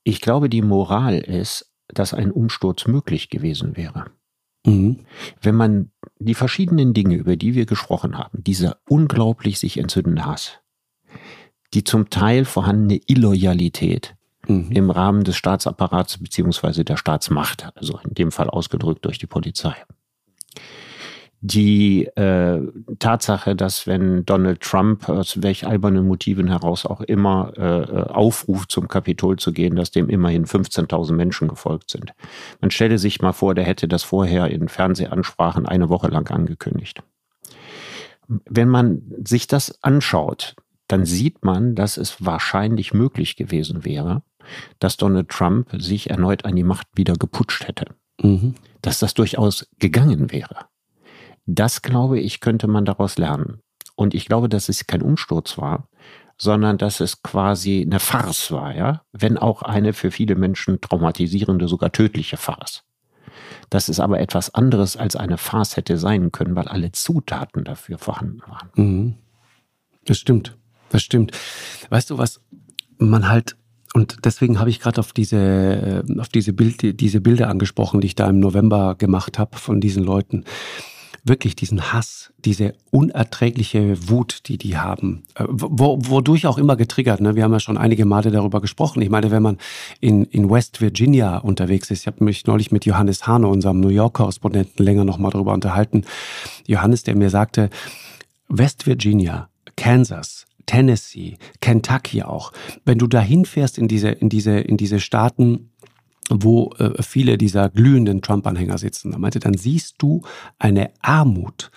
Ich glaube, die Moral ist, dass ein Umsturz möglich gewesen wäre. Mhm. Wenn man die verschiedenen Dinge, über die wir gesprochen haben, dieser unglaublich sich entzündende Hass, die zum Teil vorhandene Illoyalität mhm. im Rahmen des Staatsapparats beziehungsweise der Staatsmacht, also in dem Fall ausgedrückt durch die Polizei, die äh, Tatsache, dass wenn Donald Trump aus welch albernen Motiven heraus auch immer äh, äh aufruft, zum Kapitol zu gehen, dass dem immerhin 15.000 Menschen gefolgt sind. Man stelle sich mal vor, der hätte das vorher in Fernsehansprachen eine Woche lang angekündigt. Wenn man sich das anschaut, dann sieht man, dass es wahrscheinlich möglich gewesen wäre, dass Donald Trump sich erneut an die Macht wieder geputscht hätte. Mhm. Dass das durchaus gegangen wäre. Das, glaube ich, könnte man daraus lernen. Und ich glaube, dass es kein Umsturz war, sondern dass es quasi eine Farce war, ja, wenn auch eine für viele Menschen traumatisierende, sogar tödliche Farce. Das ist aber etwas anderes als eine Farce hätte sein können, weil alle Zutaten dafür vorhanden waren. Mhm. Das stimmt, das stimmt. Weißt du, was man halt und deswegen habe ich gerade auf diese auf diese Bild, diese Bilder angesprochen, die ich da im November gemacht habe von diesen Leuten wirklich diesen Hass, diese unerträgliche Wut, die die haben, äh, wo, wodurch auch immer getriggert. Ne? Wir haben ja schon einige Male darüber gesprochen. Ich meine, wenn man in, in West Virginia unterwegs ist, ich habe mich neulich mit Johannes Hane, unserem New York-Korrespondenten, länger nochmal darüber unterhalten. Johannes, der mir sagte, West Virginia, Kansas, Tennessee, Kentucky auch. Wenn du dahin fährst in diese, in diese, in diese Staaten, wo äh, viele dieser glühenden Trump-Anhänger sitzen. Er meinte, dann siehst du eine Armut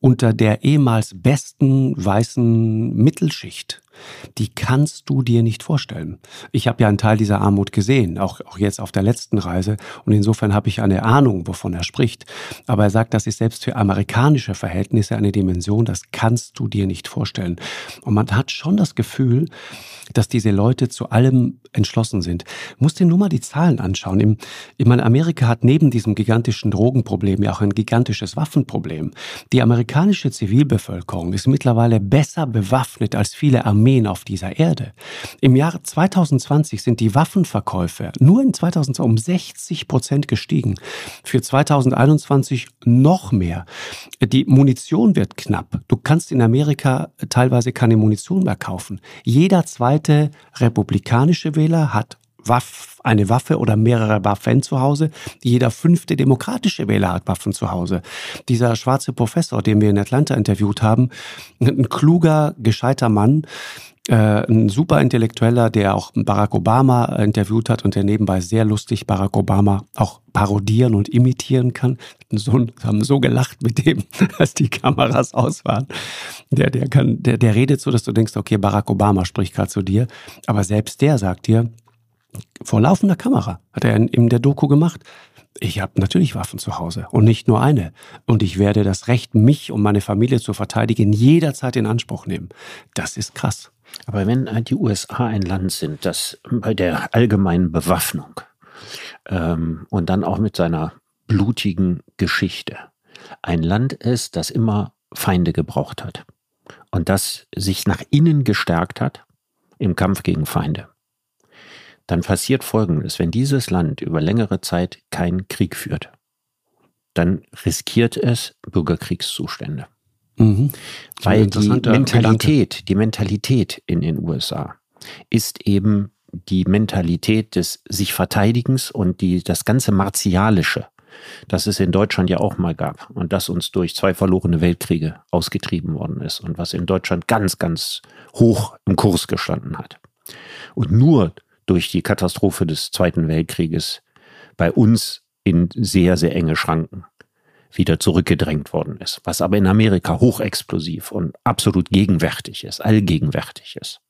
unter der ehemals besten weißen Mittelschicht die kannst du dir nicht vorstellen. Ich habe ja einen Teil dieser Armut gesehen, auch, auch jetzt auf der letzten Reise. Und insofern habe ich eine Ahnung, wovon er spricht. Aber er sagt, das ist selbst für amerikanische Verhältnisse eine Dimension, das kannst du dir nicht vorstellen. Und man hat schon das Gefühl, dass diese Leute zu allem entschlossen sind. Muss dir nur mal die Zahlen anschauen. Im, ich meine, Amerika hat neben diesem gigantischen Drogenproblem ja auch ein gigantisches Waffenproblem. Die amerikanische Zivilbevölkerung ist mittlerweile besser bewaffnet als viele Armeen Armeen auf dieser Erde. Im Jahr 2020 sind die Waffenverkäufe nur in 2020 um 60 Prozent gestiegen. Für 2021 noch mehr. Die Munition wird knapp. Du kannst in Amerika teilweise keine Munition mehr kaufen. Jeder zweite republikanische Wähler hat Waff, eine Waffe oder mehrere Waffen zu Hause. Jeder fünfte demokratische Wähler hat Waffen zu Hause. Dieser schwarze Professor, den wir in Atlanta interviewt haben, ein kluger, gescheiter Mann, äh, ein super Intellektueller, der auch Barack Obama interviewt hat und der nebenbei sehr lustig Barack Obama auch parodieren und imitieren kann. So, haben so gelacht mit dem, als die Kameras aus waren. Der, der kann, der, der redet so, dass du denkst, okay, Barack Obama spricht gerade zu dir. Aber selbst der sagt dir, vor laufender Kamera hat er in, der Doku gemacht. Ich habe natürlich Waffen zu Hause und nicht nur eine. Und ich werde das Recht, mich und meine Familie zu verteidigen, jederzeit in Anspruch nehmen. Das ist krass. Aber wenn die USA ein Land sind, das bei der allgemeinen Bewaffnung ähm, und dann auch mit seiner blutigen Geschichte ein Land ist, das immer Feinde gebraucht hat und das sich nach innen gestärkt hat im Kampf gegen Feinde dann passiert Folgendes. Wenn dieses Land über längere Zeit keinen Krieg führt, dann riskiert es Bürgerkriegszustände. Mhm. Weil die Mentalität, Gedanke. die Mentalität in den USA ist eben die Mentalität des sich Verteidigens und die, das ganze Martialische, das es in Deutschland ja auch mal gab und das uns durch zwei verlorene Weltkriege ausgetrieben worden ist und was in Deutschland ganz, ganz hoch im Kurs gestanden hat. Und nur durch die Katastrophe des Zweiten Weltkrieges bei uns in sehr, sehr enge Schranken wieder zurückgedrängt worden ist, was aber in Amerika hochexplosiv und absolut gegenwärtig ist, allgegenwärtig ist.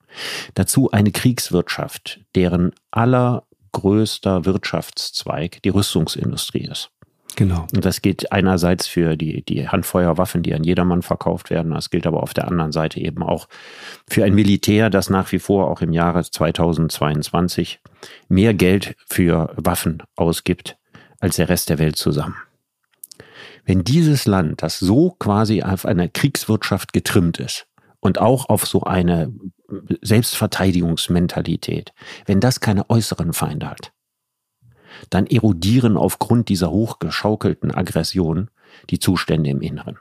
Dazu eine Kriegswirtschaft, deren allergrößter Wirtschaftszweig die Rüstungsindustrie ist. Genau. Und das gilt einerseits für die, die Handfeuerwaffen, die an jedermann verkauft werden. Das gilt aber auf der anderen Seite eben auch für ein Militär, das nach wie vor auch im Jahre 2022 mehr Geld für Waffen ausgibt als der Rest der Welt zusammen. Wenn dieses Land, das so quasi auf einer Kriegswirtschaft getrimmt ist und auch auf so eine Selbstverteidigungsmentalität, wenn das keine äußeren Feinde hat, dann erodieren aufgrund dieser hochgeschaukelten Aggression die Zustände im Inneren.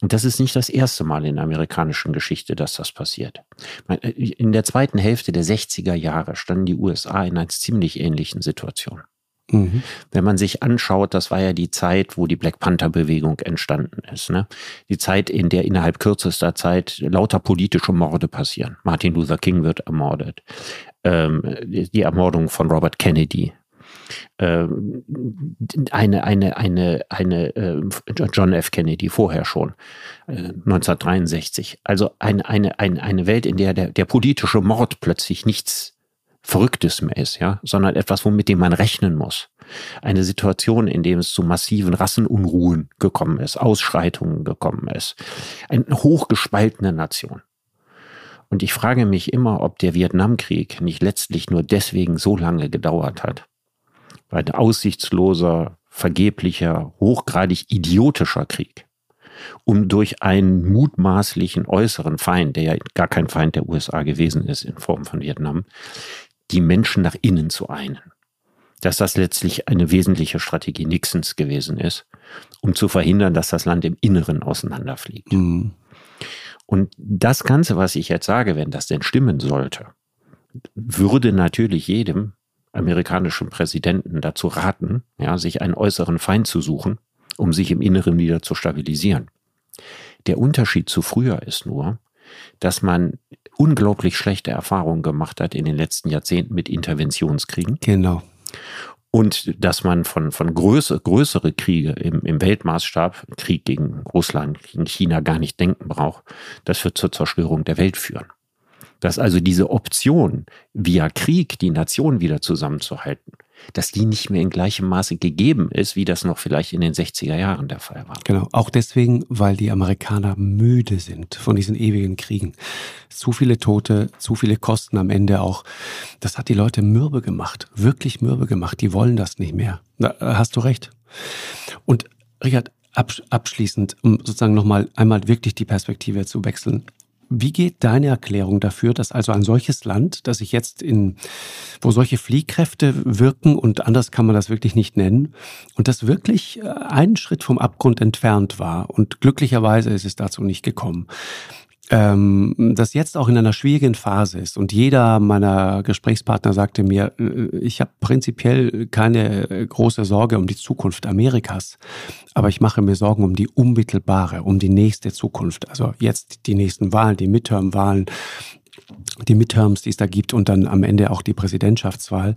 Und das ist nicht das erste Mal in der amerikanischen Geschichte, dass das passiert. In der zweiten Hälfte der 60er Jahre standen die USA in einer ziemlich ähnlichen Situation. Mhm. Wenn man sich anschaut, das war ja die Zeit, wo die Black Panther-Bewegung entstanden ist. Ne? Die Zeit, in der innerhalb kürzester Zeit lauter politische Morde passieren. Martin Luther King wird ermordet. Ähm, die Ermordung von Robert Kennedy eine, eine, eine, eine äh, John F. Kennedy vorher schon, äh, 1963. Also eine, eine, eine, eine Welt, in der der, der politische Mord plötzlich nichts Verrücktes mehr ist, ja, sondern etwas, womit dem man rechnen muss. Eine Situation, in dem es zu massiven Rassenunruhen gekommen ist, Ausschreitungen gekommen ist. Eine hochgespaltene Nation. Und ich frage mich immer, ob der Vietnamkrieg nicht letztlich nur deswegen so lange gedauert hat, ein aussichtsloser, vergeblicher, hochgradig idiotischer Krieg, um durch einen mutmaßlichen äußeren Feind, der ja gar kein Feind der USA gewesen ist in Form von Vietnam, die Menschen nach innen zu einen. Dass das letztlich eine wesentliche Strategie Nixons gewesen ist, um zu verhindern, dass das Land im Inneren auseinanderfliegt. Mhm. Und das Ganze, was ich jetzt sage, wenn das denn stimmen sollte, würde natürlich jedem amerikanischen Präsidenten dazu raten, ja, sich einen äußeren Feind zu suchen, um sich im Inneren wieder zu stabilisieren. Der Unterschied zu früher ist nur, dass man unglaublich schlechte Erfahrungen gemacht hat in den letzten Jahrzehnten mit Interventionskriegen. Genau. Und dass man von, von größere, größere Kriege im, im Weltmaßstab, Krieg gegen Russland, gegen China gar nicht denken braucht, das wird zur Zerstörung der Welt führen dass also diese Option, via Krieg die Nation wieder zusammenzuhalten, dass die nicht mehr in gleichem Maße gegeben ist, wie das noch vielleicht in den 60er Jahren der Fall war. Genau, auch deswegen, weil die Amerikaner müde sind von diesen ewigen Kriegen. Zu viele Tote, zu viele Kosten am Ende auch. Das hat die Leute mürbe gemacht, wirklich mürbe gemacht. Die wollen das nicht mehr. Da hast du recht. Und Richard, abschließend, um sozusagen nochmal einmal wirklich die Perspektive zu wechseln. Wie geht deine Erklärung dafür, dass also ein solches Land, das sich jetzt in, wo solche Fliehkräfte wirken und anders kann man das wirklich nicht nennen, und das wirklich äh, einen Schritt vom Abgrund entfernt war und glücklicherweise ist es dazu nicht gekommen, ähm, das jetzt auch in einer schwierigen Phase ist. Und jeder meiner Gesprächspartner sagte mir, äh, ich habe prinzipiell keine äh, große Sorge um die Zukunft Amerikas, aber ich mache mir Sorgen um die unmittelbare, um die nächste Zukunft. Also jetzt die nächsten Wahlen, die Midterm-Wahlen, die Midterms, die es da gibt und dann am Ende auch die Präsidentschaftswahl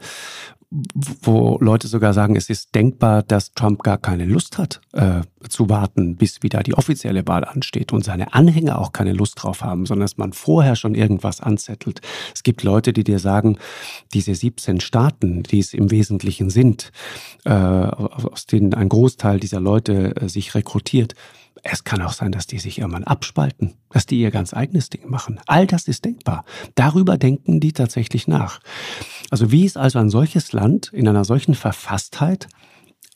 wo Leute sogar sagen, es ist denkbar, dass Trump gar keine Lust hat äh, zu warten, bis wieder die offizielle Wahl ansteht und seine Anhänger auch keine Lust drauf haben, sondern dass man vorher schon irgendwas anzettelt. Es gibt Leute, die dir sagen, diese 17 Staaten, die es im Wesentlichen sind, äh, aus denen ein Großteil dieser Leute äh, sich rekrutiert, es kann auch sein, dass die sich irgendwann abspalten, dass die ihr ganz eigenes Ding machen. All das ist denkbar. Darüber denken die tatsächlich nach. Also wie ist also ein solches Land in einer solchen Verfasstheit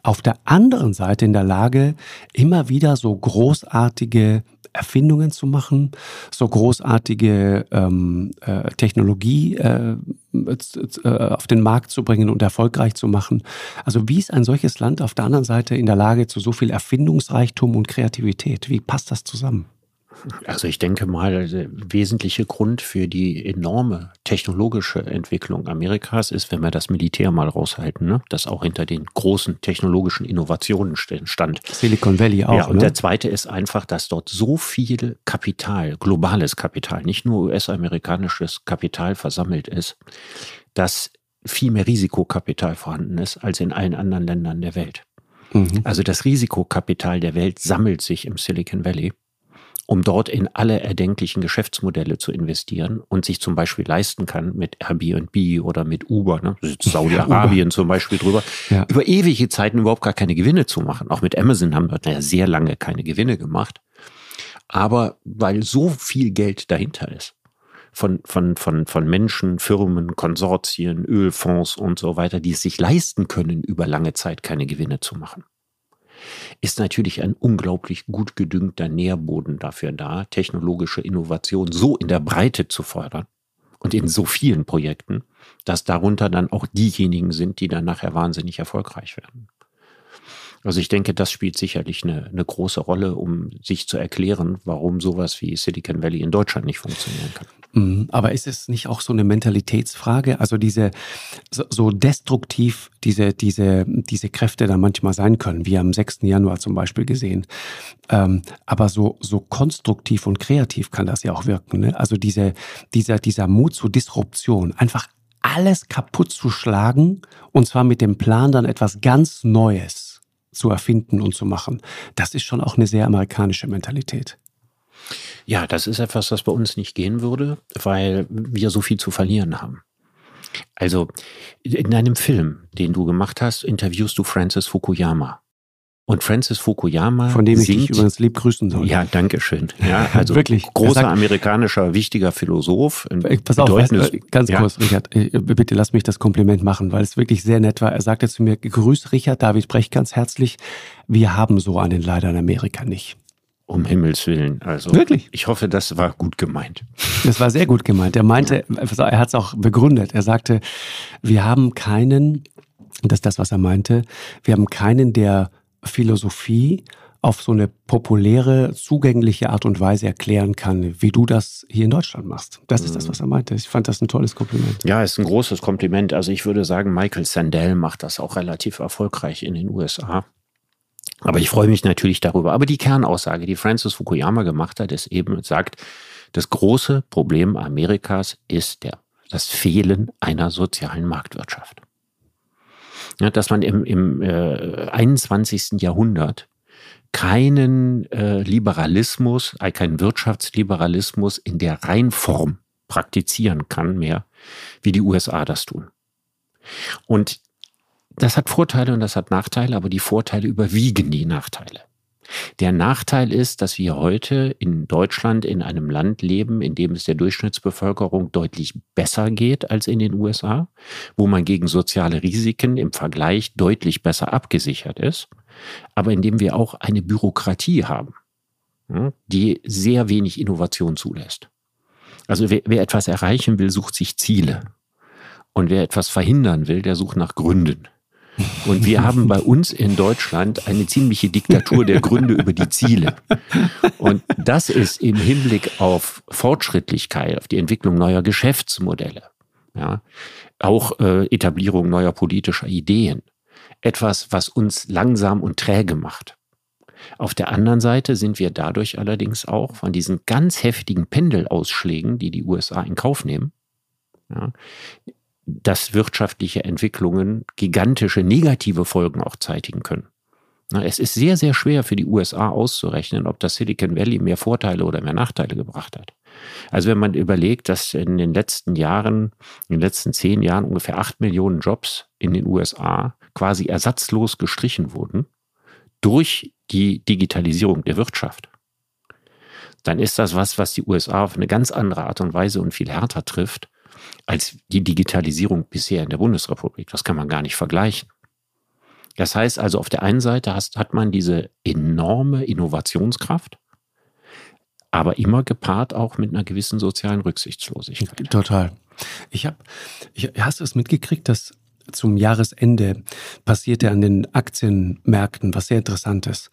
auf der anderen Seite in der Lage, immer wieder so großartige Erfindungen zu machen, so großartige ähm, äh, Technologie äh, äh, auf den Markt zu bringen und erfolgreich zu machen. Also wie ist ein solches Land auf der anderen Seite in der Lage zu so viel Erfindungsreichtum und Kreativität? Wie passt das zusammen? Also ich denke mal, der wesentliche Grund für die enorme technologische Entwicklung Amerikas ist, wenn wir das Militär mal raushalten, ne? das auch hinter den großen technologischen Innovationen stand. Silicon Valley auch. Ja, und ne? der zweite ist einfach, dass dort so viel Kapital, globales Kapital, nicht nur US-amerikanisches Kapital versammelt ist, dass viel mehr Risikokapital vorhanden ist als in allen anderen Ländern der Welt. Mhm. Also das Risikokapital der Welt sammelt sich im Silicon Valley um dort in alle erdenklichen Geschäftsmodelle zu investieren und sich zum Beispiel leisten kann mit Airbnb oder mit Uber, ne? Saudi-Arabien zum Beispiel drüber, ja. über ewige Zeiten überhaupt gar keine Gewinne zu machen. Auch mit Amazon haben wir ja sehr lange keine Gewinne gemacht. Aber weil so viel Geld dahinter ist, von, von, von, von Menschen, Firmen, Konsortien, Ölfonds und so weiter, die es sich leisten können, über lange Zeit keine Gewinne zu machen ist natürlich ein unglaublich gut gedüngter Nährboden dafür da, technologische Innovation so in der Breite zu fördern und in so vielen Projekten, dass darunter dann auch diejenigen sind, die dann nachher wahnsinnig erfolgreich werden. Also ich denke, das spielt sicherlich eine, eine große Rolle, um sich zu erklären, warum sowas wie Silicon Valley in Deutschland nicht funktionieren kann. Mhm. Aber ist es nicht auch so eine Mentalitätsfrage? Also diese so, so destruktiv diese, diese, diese Kräfte da manchmal sein können, wie am 6. Januar zum Beispiel gesehen. Ähm, aber so, so konstruktiv und kreativ kann das ja auch wirken. Ne? Also diese, dieser, dieser Mut zur Disruption, einfach alles kaputt zu schlagen und zwar mit dem Plan, dann etwas ganz Neues zu erfinden und zu machen. Das ist schon auch eine sehr amerikanische Mentalität. Ja, das ist etwas, was bei uns nicht gehen würde, weil wir so viel zu verlieren haben. Also in einem Film, den du gemacht hast, interviewst du Francis Fukuyama. Und Francis Fukuyama. Von dem ich singt, dich übrigens lieb grüßen soll. Ja, danke schön. Ja, also Wirklich. großer sagt, amerikanischer, wichtiger Philosoph. Pass auf, weißt, ganz ja. kurz, Richard, bitte lass mich das Kompliment machen, weil es wirklich sehr nett war. Er sagte zu mir, grüß Richard David Brecht ganz herzlich. Wir haben so einen leider in Amerika nicht. Um Himmels Willen. Also Wirklich? Ich hoffe, das war gut gemeint. Das war sehr gut gemeint. Er meinte, er hat es auch begründet. Er sagte, wir haben keinen, das ist das, was er meinte, wir haben keinen, der Philosophie auf so eine populäre, zugängliche Art und Weise erklären kann, wie du das hier in Deutschland machst. Das ist das, was er meinte. Ich fand das ein tolles Kompliment. Ja, ist ein großes Kompliment. Also ich würde sagen, Michael Sandel macht das auch relativ erfolgreich in den USA. Aber ich freue mich natürlich darüber. Aber die Kernaussage, die Francis Fukuyama gemacht hat, ist eben, sagt, das große Problem Amerikas ist der, das Fehlen einer sozialen Marktwirtschaft. Ja, dass man im, im äh, 21. Jahrhundert keinen äh, Liberalismus, äh, keinen Wirtschaftsliberalismus in der Reinform praktizieren kann mehr, wie die USA das tun. Und das hat Vorteile und das hat Nachteile, aber die Vorteile überwiegen die Nachteile. Der Nachteil ist, dass wir heute in Deutschland in einem Land leben, in dem es der Durchschnittsbevölkerung deutlich besser geht als in den USA, wo man gegen soziale Risiken im Vergleich deutlich besser abgesichert ist, aber in dem wir auch eine Bürokratie haben, die sehr wenig Innovation zulässt. Also wer, wer etwas erreichen will, sucht sich Ziele. Und wer etwas verhindern will, der sucht nach Gründen. Und wir haben bei uns in Deutschland eine ziemliche Diktatur der Gründe über die Ziele. Und das ist im Hinblick auf Fortschrittlichkeit, auf die Entwicklung neuer Geschäftsmodelle, ja, auch äh, Etablierung neuer politischer Ideen, etwas, was uns langsam und träge macht. Auf der anderen Seite sind wir dadurch allerdings auch von diesen ganz heftigen Pendelausschlägen, die die USA in Kauf nehmen, ja, dass wirtschaftliche Entwicklungen gigantische negative Folgen auch zeitigen können. Es ist sehr, sehr schwer für die USA auszurechnen, ob das Silicon Valley mehr Vorteile oder mehr Nachteile gebracht hat. Also wenn man überlegt, dass in den letzten Jahren, in den letzten zehn Jahren ungefähr acht Millionen Jobs in den USA quasi ersatzlos gestrichen wurden durch die Digitalisierung der Wirtschaft, dann ist das was, was die USA auf eine ganz andere Art und Weise und viel härter trifft als die Digitalisierung bisher in der Bundesrepublik. Das kann man gar nicht vergleichen. Das heißt also, auf der einen Seite hast, hat man diese enorme Innovationskraft, aber immer gepaart auch mit einer gewissen sozialen Rücksichtslosigkeit. Total. Ich habe, hast du es mitgekriegt, dass zum Jahresende passierte an den Aktienmärkten was sehr Interessantes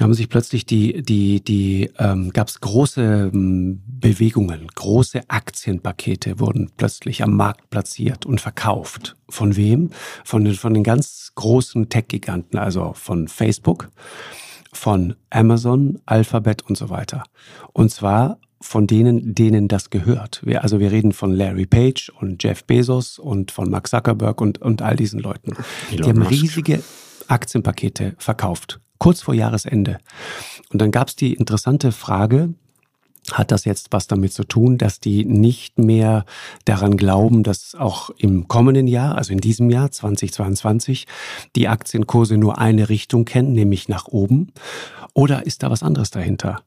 haben sich plötzlich die, die, die, ähm, gab es große ähm, Bewegungen, große Aktienpakete wurden plötzlich am Markt platziert und verkauft. Von wem? Von den, von den ganz großen Tech-Giganten, also von Facebook, von Amazon, Alphabet und so weiter. Und zwar von denen, denen das gehört. Wir, also wir reden von Larry Page und Jeff Bezos und von Mark Zuckerberg und, und all diesen Leuten. Die haben riesige Aktienpakete verkauft, kurz vor Jahresende. Und dann gab es die interessante Frage, hat das jetzt was damit zu tun, dass die nicht mehr daran glauben, dass auch im kommenden Jahr, also in diesem Jahr 2022, die Aktienkurse nur eine Richtung kennen, nämlich nach oben? Oder ist da was anderes dahinter?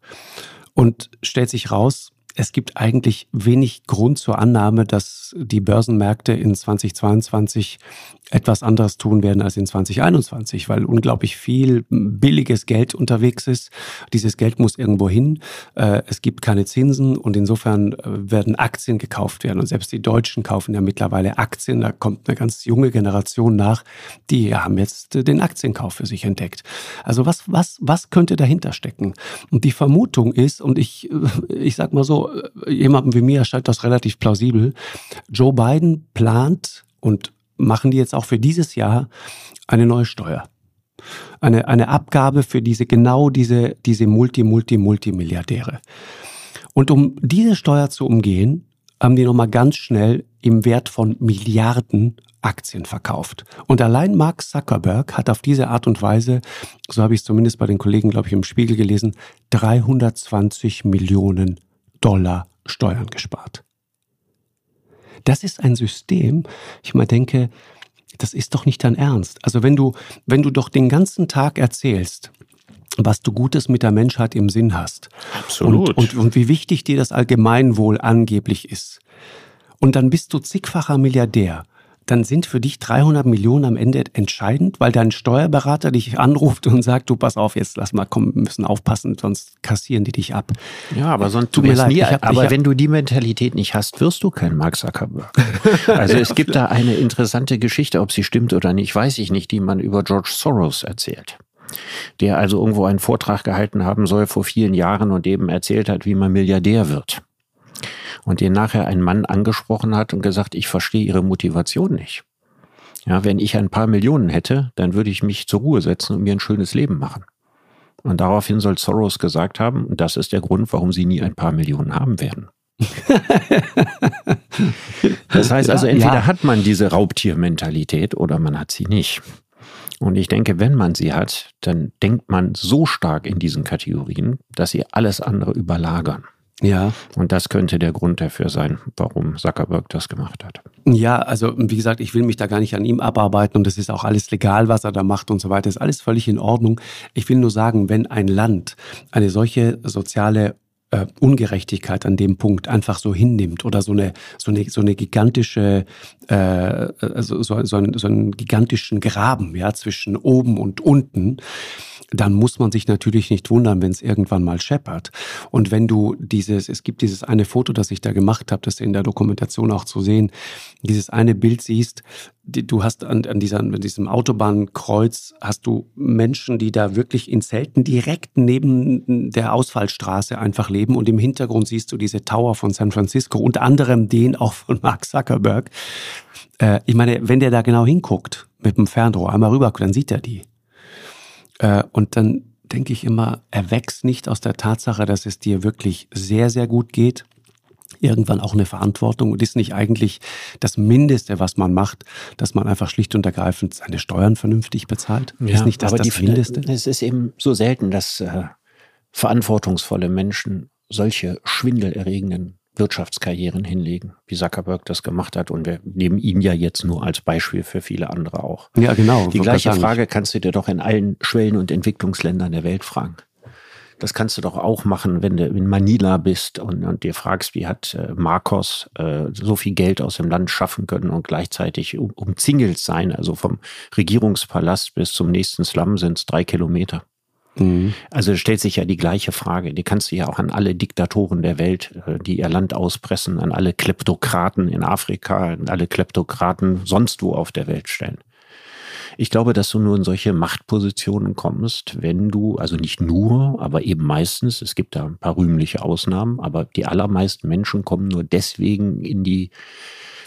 Und stellt sich raus, es gibt eigentlich wenig Grund zur Annahme, dass die Börsenmärkte in 2022 etwas anderes tun werden als in 2021, weil unglaublich viel billiges Geld unterwegs ist. Dieses Geld muss irgendwo hin. Äh, es gibt keine Zinsen und insofern äh, werden Aktien gekauft werden. Und selbst die Deutschen kaufen ja mittlerweile Aktien. Da kommt eine ganz junge Generation nach, die haben jetzt den Aktienkauf für sich entdeckt. Also was, was, was könnte dahinter stecken? Und die Vermutung ist, und ich, ich sag mal so, jemandem wie mir erscheint das relativ plausibel, Joe Biden plant und machen die jetzt auch für dieses Jahr eine neue Steuer. Eine, eine Abgabe für diese, genau diese, diese Multi, Multi, Multimilliardäre. Und um diese Steuer zu umgehen, haben die nochmal ganz schnell im Wert von Milliarden Aktien verkauft. Und allein Mark Zuckerberg hat auf diese Art und Weise, so habe ich es zumindest bei den Kollegen, glaube ich, im Spiegel gelesen, 320 Millionen Dollar Steuern gespart. Das ist ein System, ich mal denke, das ist doch nicht dein Ernst. Also wenn du, wenn du doch den ganzen Tag erzählst, was du Gutes mit der Menschheit im Sinn hast. Absolut. Und, und, und wie wichtig dir das Allgemeinwohl angeblich ist. Und dann bist du zigfacher Milliardär dann sind für dich 300 Millionen am Ende entscheidend, weil dein Steuerberater dich anruft und sagt, du pass auf, jetzt lass mal kommen, wir müssen aufpassen, sonst kassieren die dich ab. Ja, aber sonst tut mir leid. Nie, hab, aber wenn du die Mentalität nicht hast, wirst du kein Mark Zuckerberg. Also es gibt da eine interessante Geschichte, ob sie stimmt oder nicht, weiß ich nicht, die man über George Soros erzählt der also irgendwo einen Vortrag gehalten haben soll vor vielen Jahren und eben erzählt hat, wie man Milliardär wird und den nachher ein Mann angesprochen hat und gesagt, ich verstehe Ihre Motivation nicht. Ja, wenn ich ein paar Millionen hätte, dann würde ich mich zur Ruhe setzen und mir ein schönes Leben machen. Und daraufhin soll Soros gesagt haben, das ist der Grund, warum Sie nie ein paar Millionen haben werden. das heißt also, entweder ja. hat man diese Raubtiermentalität oder man hat sie nicht. Und ich denke, wenn man sie hat, dann denkt man so stark in diesen Kategorien, dass sie alles andere überlagern. Ja. Und das könnte der Grund dafür sein, warum Zuckerberg das gemacht hat. Ja, also wie gesagt, ich will mich da gar nicht an ihm abarbeiten und es ist auch alles legal, was er da macht und so weiter. Ist alles völlig in Ordnung. Ich will nur sagen, wenn ein Land eine solche soziale äh, Ungerechtigkeit an dem Punkt einfach so hinnimmt oder so eine so eine so eine gigantische äh, also so, so, einen, so einen gigantischen Graben ja zwischen oben und unten dann muss man sich natürlich nicht wundern, wenn es irgendwann mal scheppert. Und wenn du dieses, es gibt dieses eine Foto, das ich da gemacht habe, das in der Dokumentation auch zu sehen, dieses eine Bild siehst, du hast an, an, dieser, an diesem Autobahnkreuz hast du Menschen, die da wirklich in Zelten direkt neben der Ausfallstraße einfach leben und im Hintergrund siehst du diese Tower von San Francisco, unter anderem den auch von Mark Zuckerberg. Äh, ich meine, wenn der da genau hinguckt mit dem Fernrohr einmal rüber, dann sieht er die. Äh, und dann denke ich immer, erwächst nicht aus der Tatsache, dass es dir wirklich sehr, sehr gut geht, irgendwann auch eine Verantwortung und ist nicht eigentlich das Mindeste, was man macht, dass man einfach schlicht und ergreifend seine Steuern vernünftig bezahlt? Ja, ist nicht das das die, Mindeste? Es ist eben so selten, dass äh, verantwortungsvolle Menschen solche schwindelerregenden Wirtschaftskarrieren hinlegen, wie Zuckerberg das gemacht hat. Und wir nehmen ihn ja jetzt nur als Beispiel für viele andere auch. Ja, genau. Die gleiche Frage kannst du dir doch in allen Schwellen- und Entwicklungsländern der Welt fragen. Das kannst du doch auch machen, wenn du in Manila bist und, und dir fragst, wie hat äh, Marcos äh, so viel Geld aus dem Land schaffen können und gleichzeitig um, umzingelt sein. Also vom Regierungspalast bis zum nächsten Slum sind es drei Kilometer. Mhm. Also stellt sich ja die gleiche Frage. Die kannst du ja auch an alle Diktatoren der Welt, äh, die ihr Land auspressen, an alle Kleptokraten in Afrika, an alle Kleptokraten sonst wo auf der Welt stellen. Ich glaube, dass du nur in solche Machtpositionen kommst, wenn du, also nicht nur, aber eben meistens, es gibt da ein paar rühmliche Ausnahmen, aber die allermeisten Menschen kommen nur deswegen in die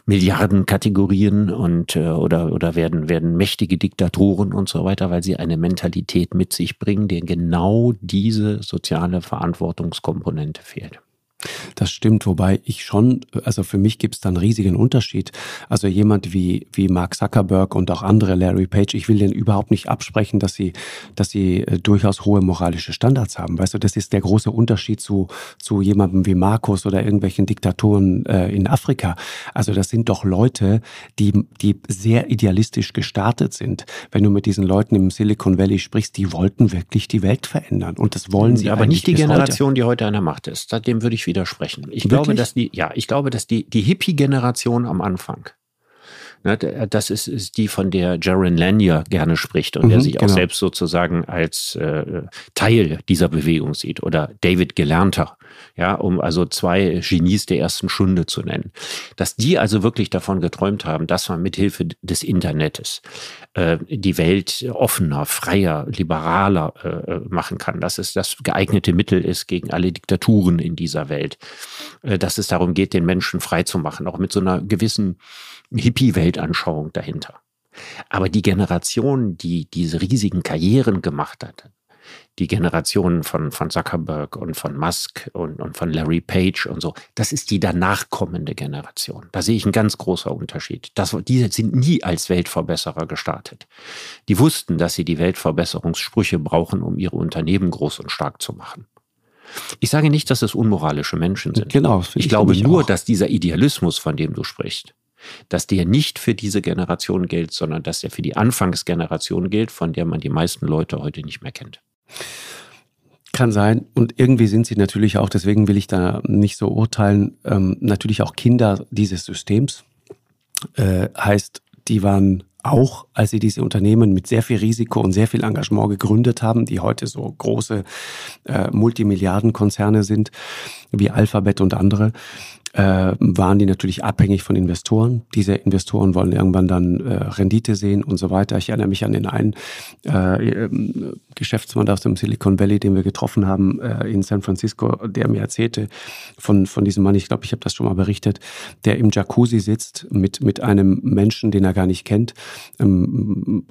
Milliardenkategorien und äh, oder oder werden werden mächtige Diktatoren und so weiter, weil sie eine Mentalität mit sich bringen, der genau diese soziale Verantwortungskomponente fehlt. Das stimmt, wobei ich schon, also für mich gibt es da einen riesigen Unterschied. Also jemand wie, wie Mark Zuckerberg und auch andere, Larry Page, ich will denen überhaupt nicht absprechen, dass sie, dass sie äh, durchaus hohe moralische Standards haben. Weißt du, das ist der große Unterschied zu, zu jemandem wie Markus oder irgendwelchen Diktatoren äh, in Afrika. Also das sind doch Leute, die, die sehr idealistisch gestartet sind. Wenn du mit diesen Leuten im Silicon Valley sprichst, die wollten wirklich die Welt verändern. Und das wollen sie aber nicht die Generation, heute. die heute an der Macht ist. Dem würde ich widersprechen. Ich Wirklich? glaube, dass die, ja, ich glaube, dass die, die Hippie-Generation am Anfang, das ist, ist die, von der Jaron Lanier gerne spricht und mhm, der sich genau. auch selbst sozusagen als äh, Teil dieser Bewegung sieht. Oder David Gelernter, ja, um also zwei Genies der ersten Stunde zu nennen. Dass die also wirklich davon geträumt haben, dass man mithilfe des Internets äh, die Welt offener, freier, liberaler äh, äh, machen kann, dass es das geeignete Mittel ist gegen alle Diktaturen in dieser Welt, äh, dass es darum geht, den Menschen frei zu machen, auch mit so einer gewissen Hippie-Weltanschauung dahinter. Aber die Generation, die diese riesigen Karrieren gemacht hat, die Generation von, von Zuckerberg und von Musk und, und von Larry Page und so, das ist die danach kommende Generation. Da sehe ich einen ganz großen Unterschied. Das, die sind nie als Weltverbesserer gestartet. Die wussten, dass sie die Weltverbesserungssprüche brauchen, um ihre Unternehmen groß und stark zu machen. Ich sage nicht, dass es unmoralische Menschen sind. Genau. Ich, ich glaube nur, auch. dass dieser Idealismus, von dem du sprichst, dass der nicht für diese Generation gilt, sondern dass er für die Anfangsgeneration gilt, von der man die meisten Leute heute nicht mehr kennt. Kann sein. Und irgendwie sind sie natürlich auch, deswegen will ich da nicht so urteilen, ähm, natürlich auch Kinder dieses Systems. Äh, heißt, die waren auch, als sie diese Unternehmen mit sehr viel Risiko und sehr viel Engagement gegründet haben, die heute so große äh, Multimilliardenkonzerne sind, wie Alphabet und andere, äh, waren die natürlich abhängig von Investoren. Diese Investoren wollen irgendwann dann äh, Rendite sehen und so weiter. Ich erinnere mich an den einen äh, ähm, Geschäftsmann aus dem Silicon Valley, den wir getroffen haben äh, in San Francisco, der mir erzählte von, von diesem Mann, ich glaube, ich habe das schon mal berichtet, der im Jacuzzi sitzt mit, mit einem Menschen, den er gar nicht kennt, ähm,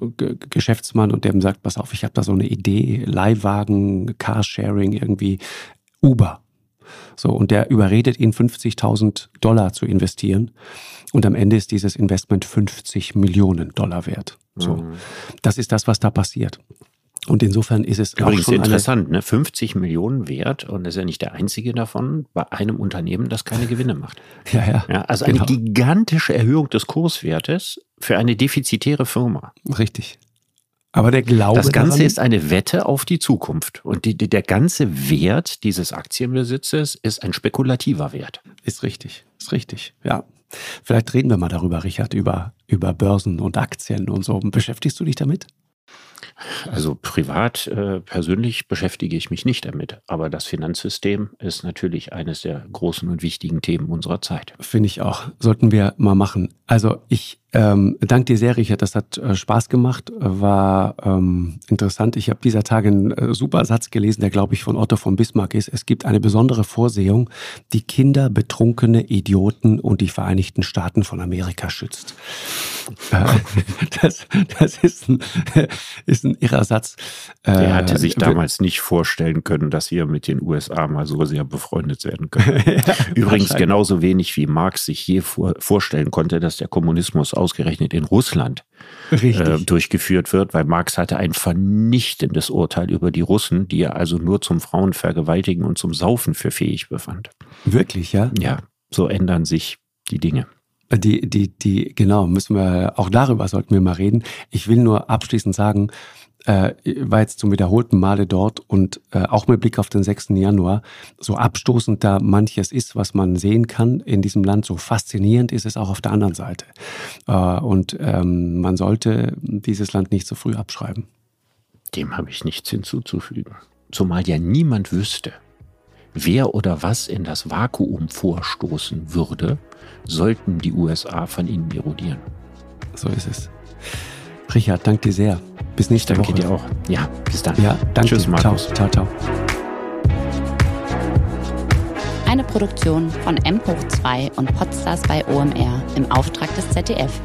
Geschäftsmann, und der ihm sagt, pass auf, ich habe da so eine Idee, Leihwagen, Carsharing, irgendwie Uber. So, und der überredet ihn 50.000 Dollar zu investieren. Und am Ende ist dieses Investment 50 Millionen Dollar wert. So, mhm. das ist das, was da passiert. Und insofern ist es Übrigens auch schon interessant, ne? 50 Millionen wert und das ist ja nicht der einzige davon bei einem Unternehmen, das keine Gewinne macht. Ja, ja. ja also genau. eine gigantische Erhöhung des Kurswertes für eine defizitäre Firma. Richtig. Aber der Glaube. Das Ganze ist eine Wette auf die Zukunft. Und die, die, der ganze Wert dieses Aktienbesitzes ist ein spekulativer Wert. Ist richtig. Ist richtig. Ja. Vielleicht reden wir mal darüber, Richard, über, über Börsen und Aktien und so. Beschäftigst du dich damit? Also privat, äh, persönlich beschäftige ich mich nicht damit. Aber das Finanzsystem ist natürlich eines der großen und wichtigen Themen unserer Zeit. Finde ich auch. Sollten wir mal machen. Also ich ähm, danke dir sehr, Richard. Das hat äh, Spaß gemacht, war ähm, interessant. Ich habe dieser Tage einen äh, super Satz gelesen, der, glaube ich, von Otto von Bismarck ist. Es gibt eine besondere Vorsehung, die Kinder, betrunkene Idioten und die Vereinigten Staaten von Amerika schützt. Äh, das, das ist, ein, ist ein irrer Satz. Er hatte sich äh, damals nicht vorstellen können, dass wir mit den USA mal so sehr befreundet werden können. ja, Übrigens genauso wenig wie Marx sich je vor, vorstellen konnte, dass der Kommunismus ausgerechnet in Russland äh, durchgeführt wird, weil Marx hatte ein vernichtendes Urteil über die Russen, die er also nur zum Frauenvergewaltigen und zum Saufen für fähig befand. Wirklich, ja? Ja, so ändern sich die Dinge. Die, die, die, genau, müssen wir, auch darüber sollten wir mal reden. Ich will nur abschließend sagen, äh, war jetzt zum wiederholten Male dort und äh, auch mit Blick auf den 6. Januar, so abstoßend da manches ist, was man sehen kann in diesem Land, so faszinierend ist es auch auf der anderen Seite. Äh, und ähm, man sollte dieses Land nicht so früh abschreiben. Dem habe ich nichts hinzuzufügen. Zumal ja niemand wüsste, wer oder was in das Vakuum vorstoßen würde, sollten die USA von ihnen erodieren. So ist es. Richard, danke dir sehr. Bis nächste danke Woche. dir auch. Ja, bis dann. Ja, danke. Tschüss, Markus. Ciao, ciao, ciao. Eine Produktion von M hoch 2 und Podstars bei OMR im Auftrag des ZDF.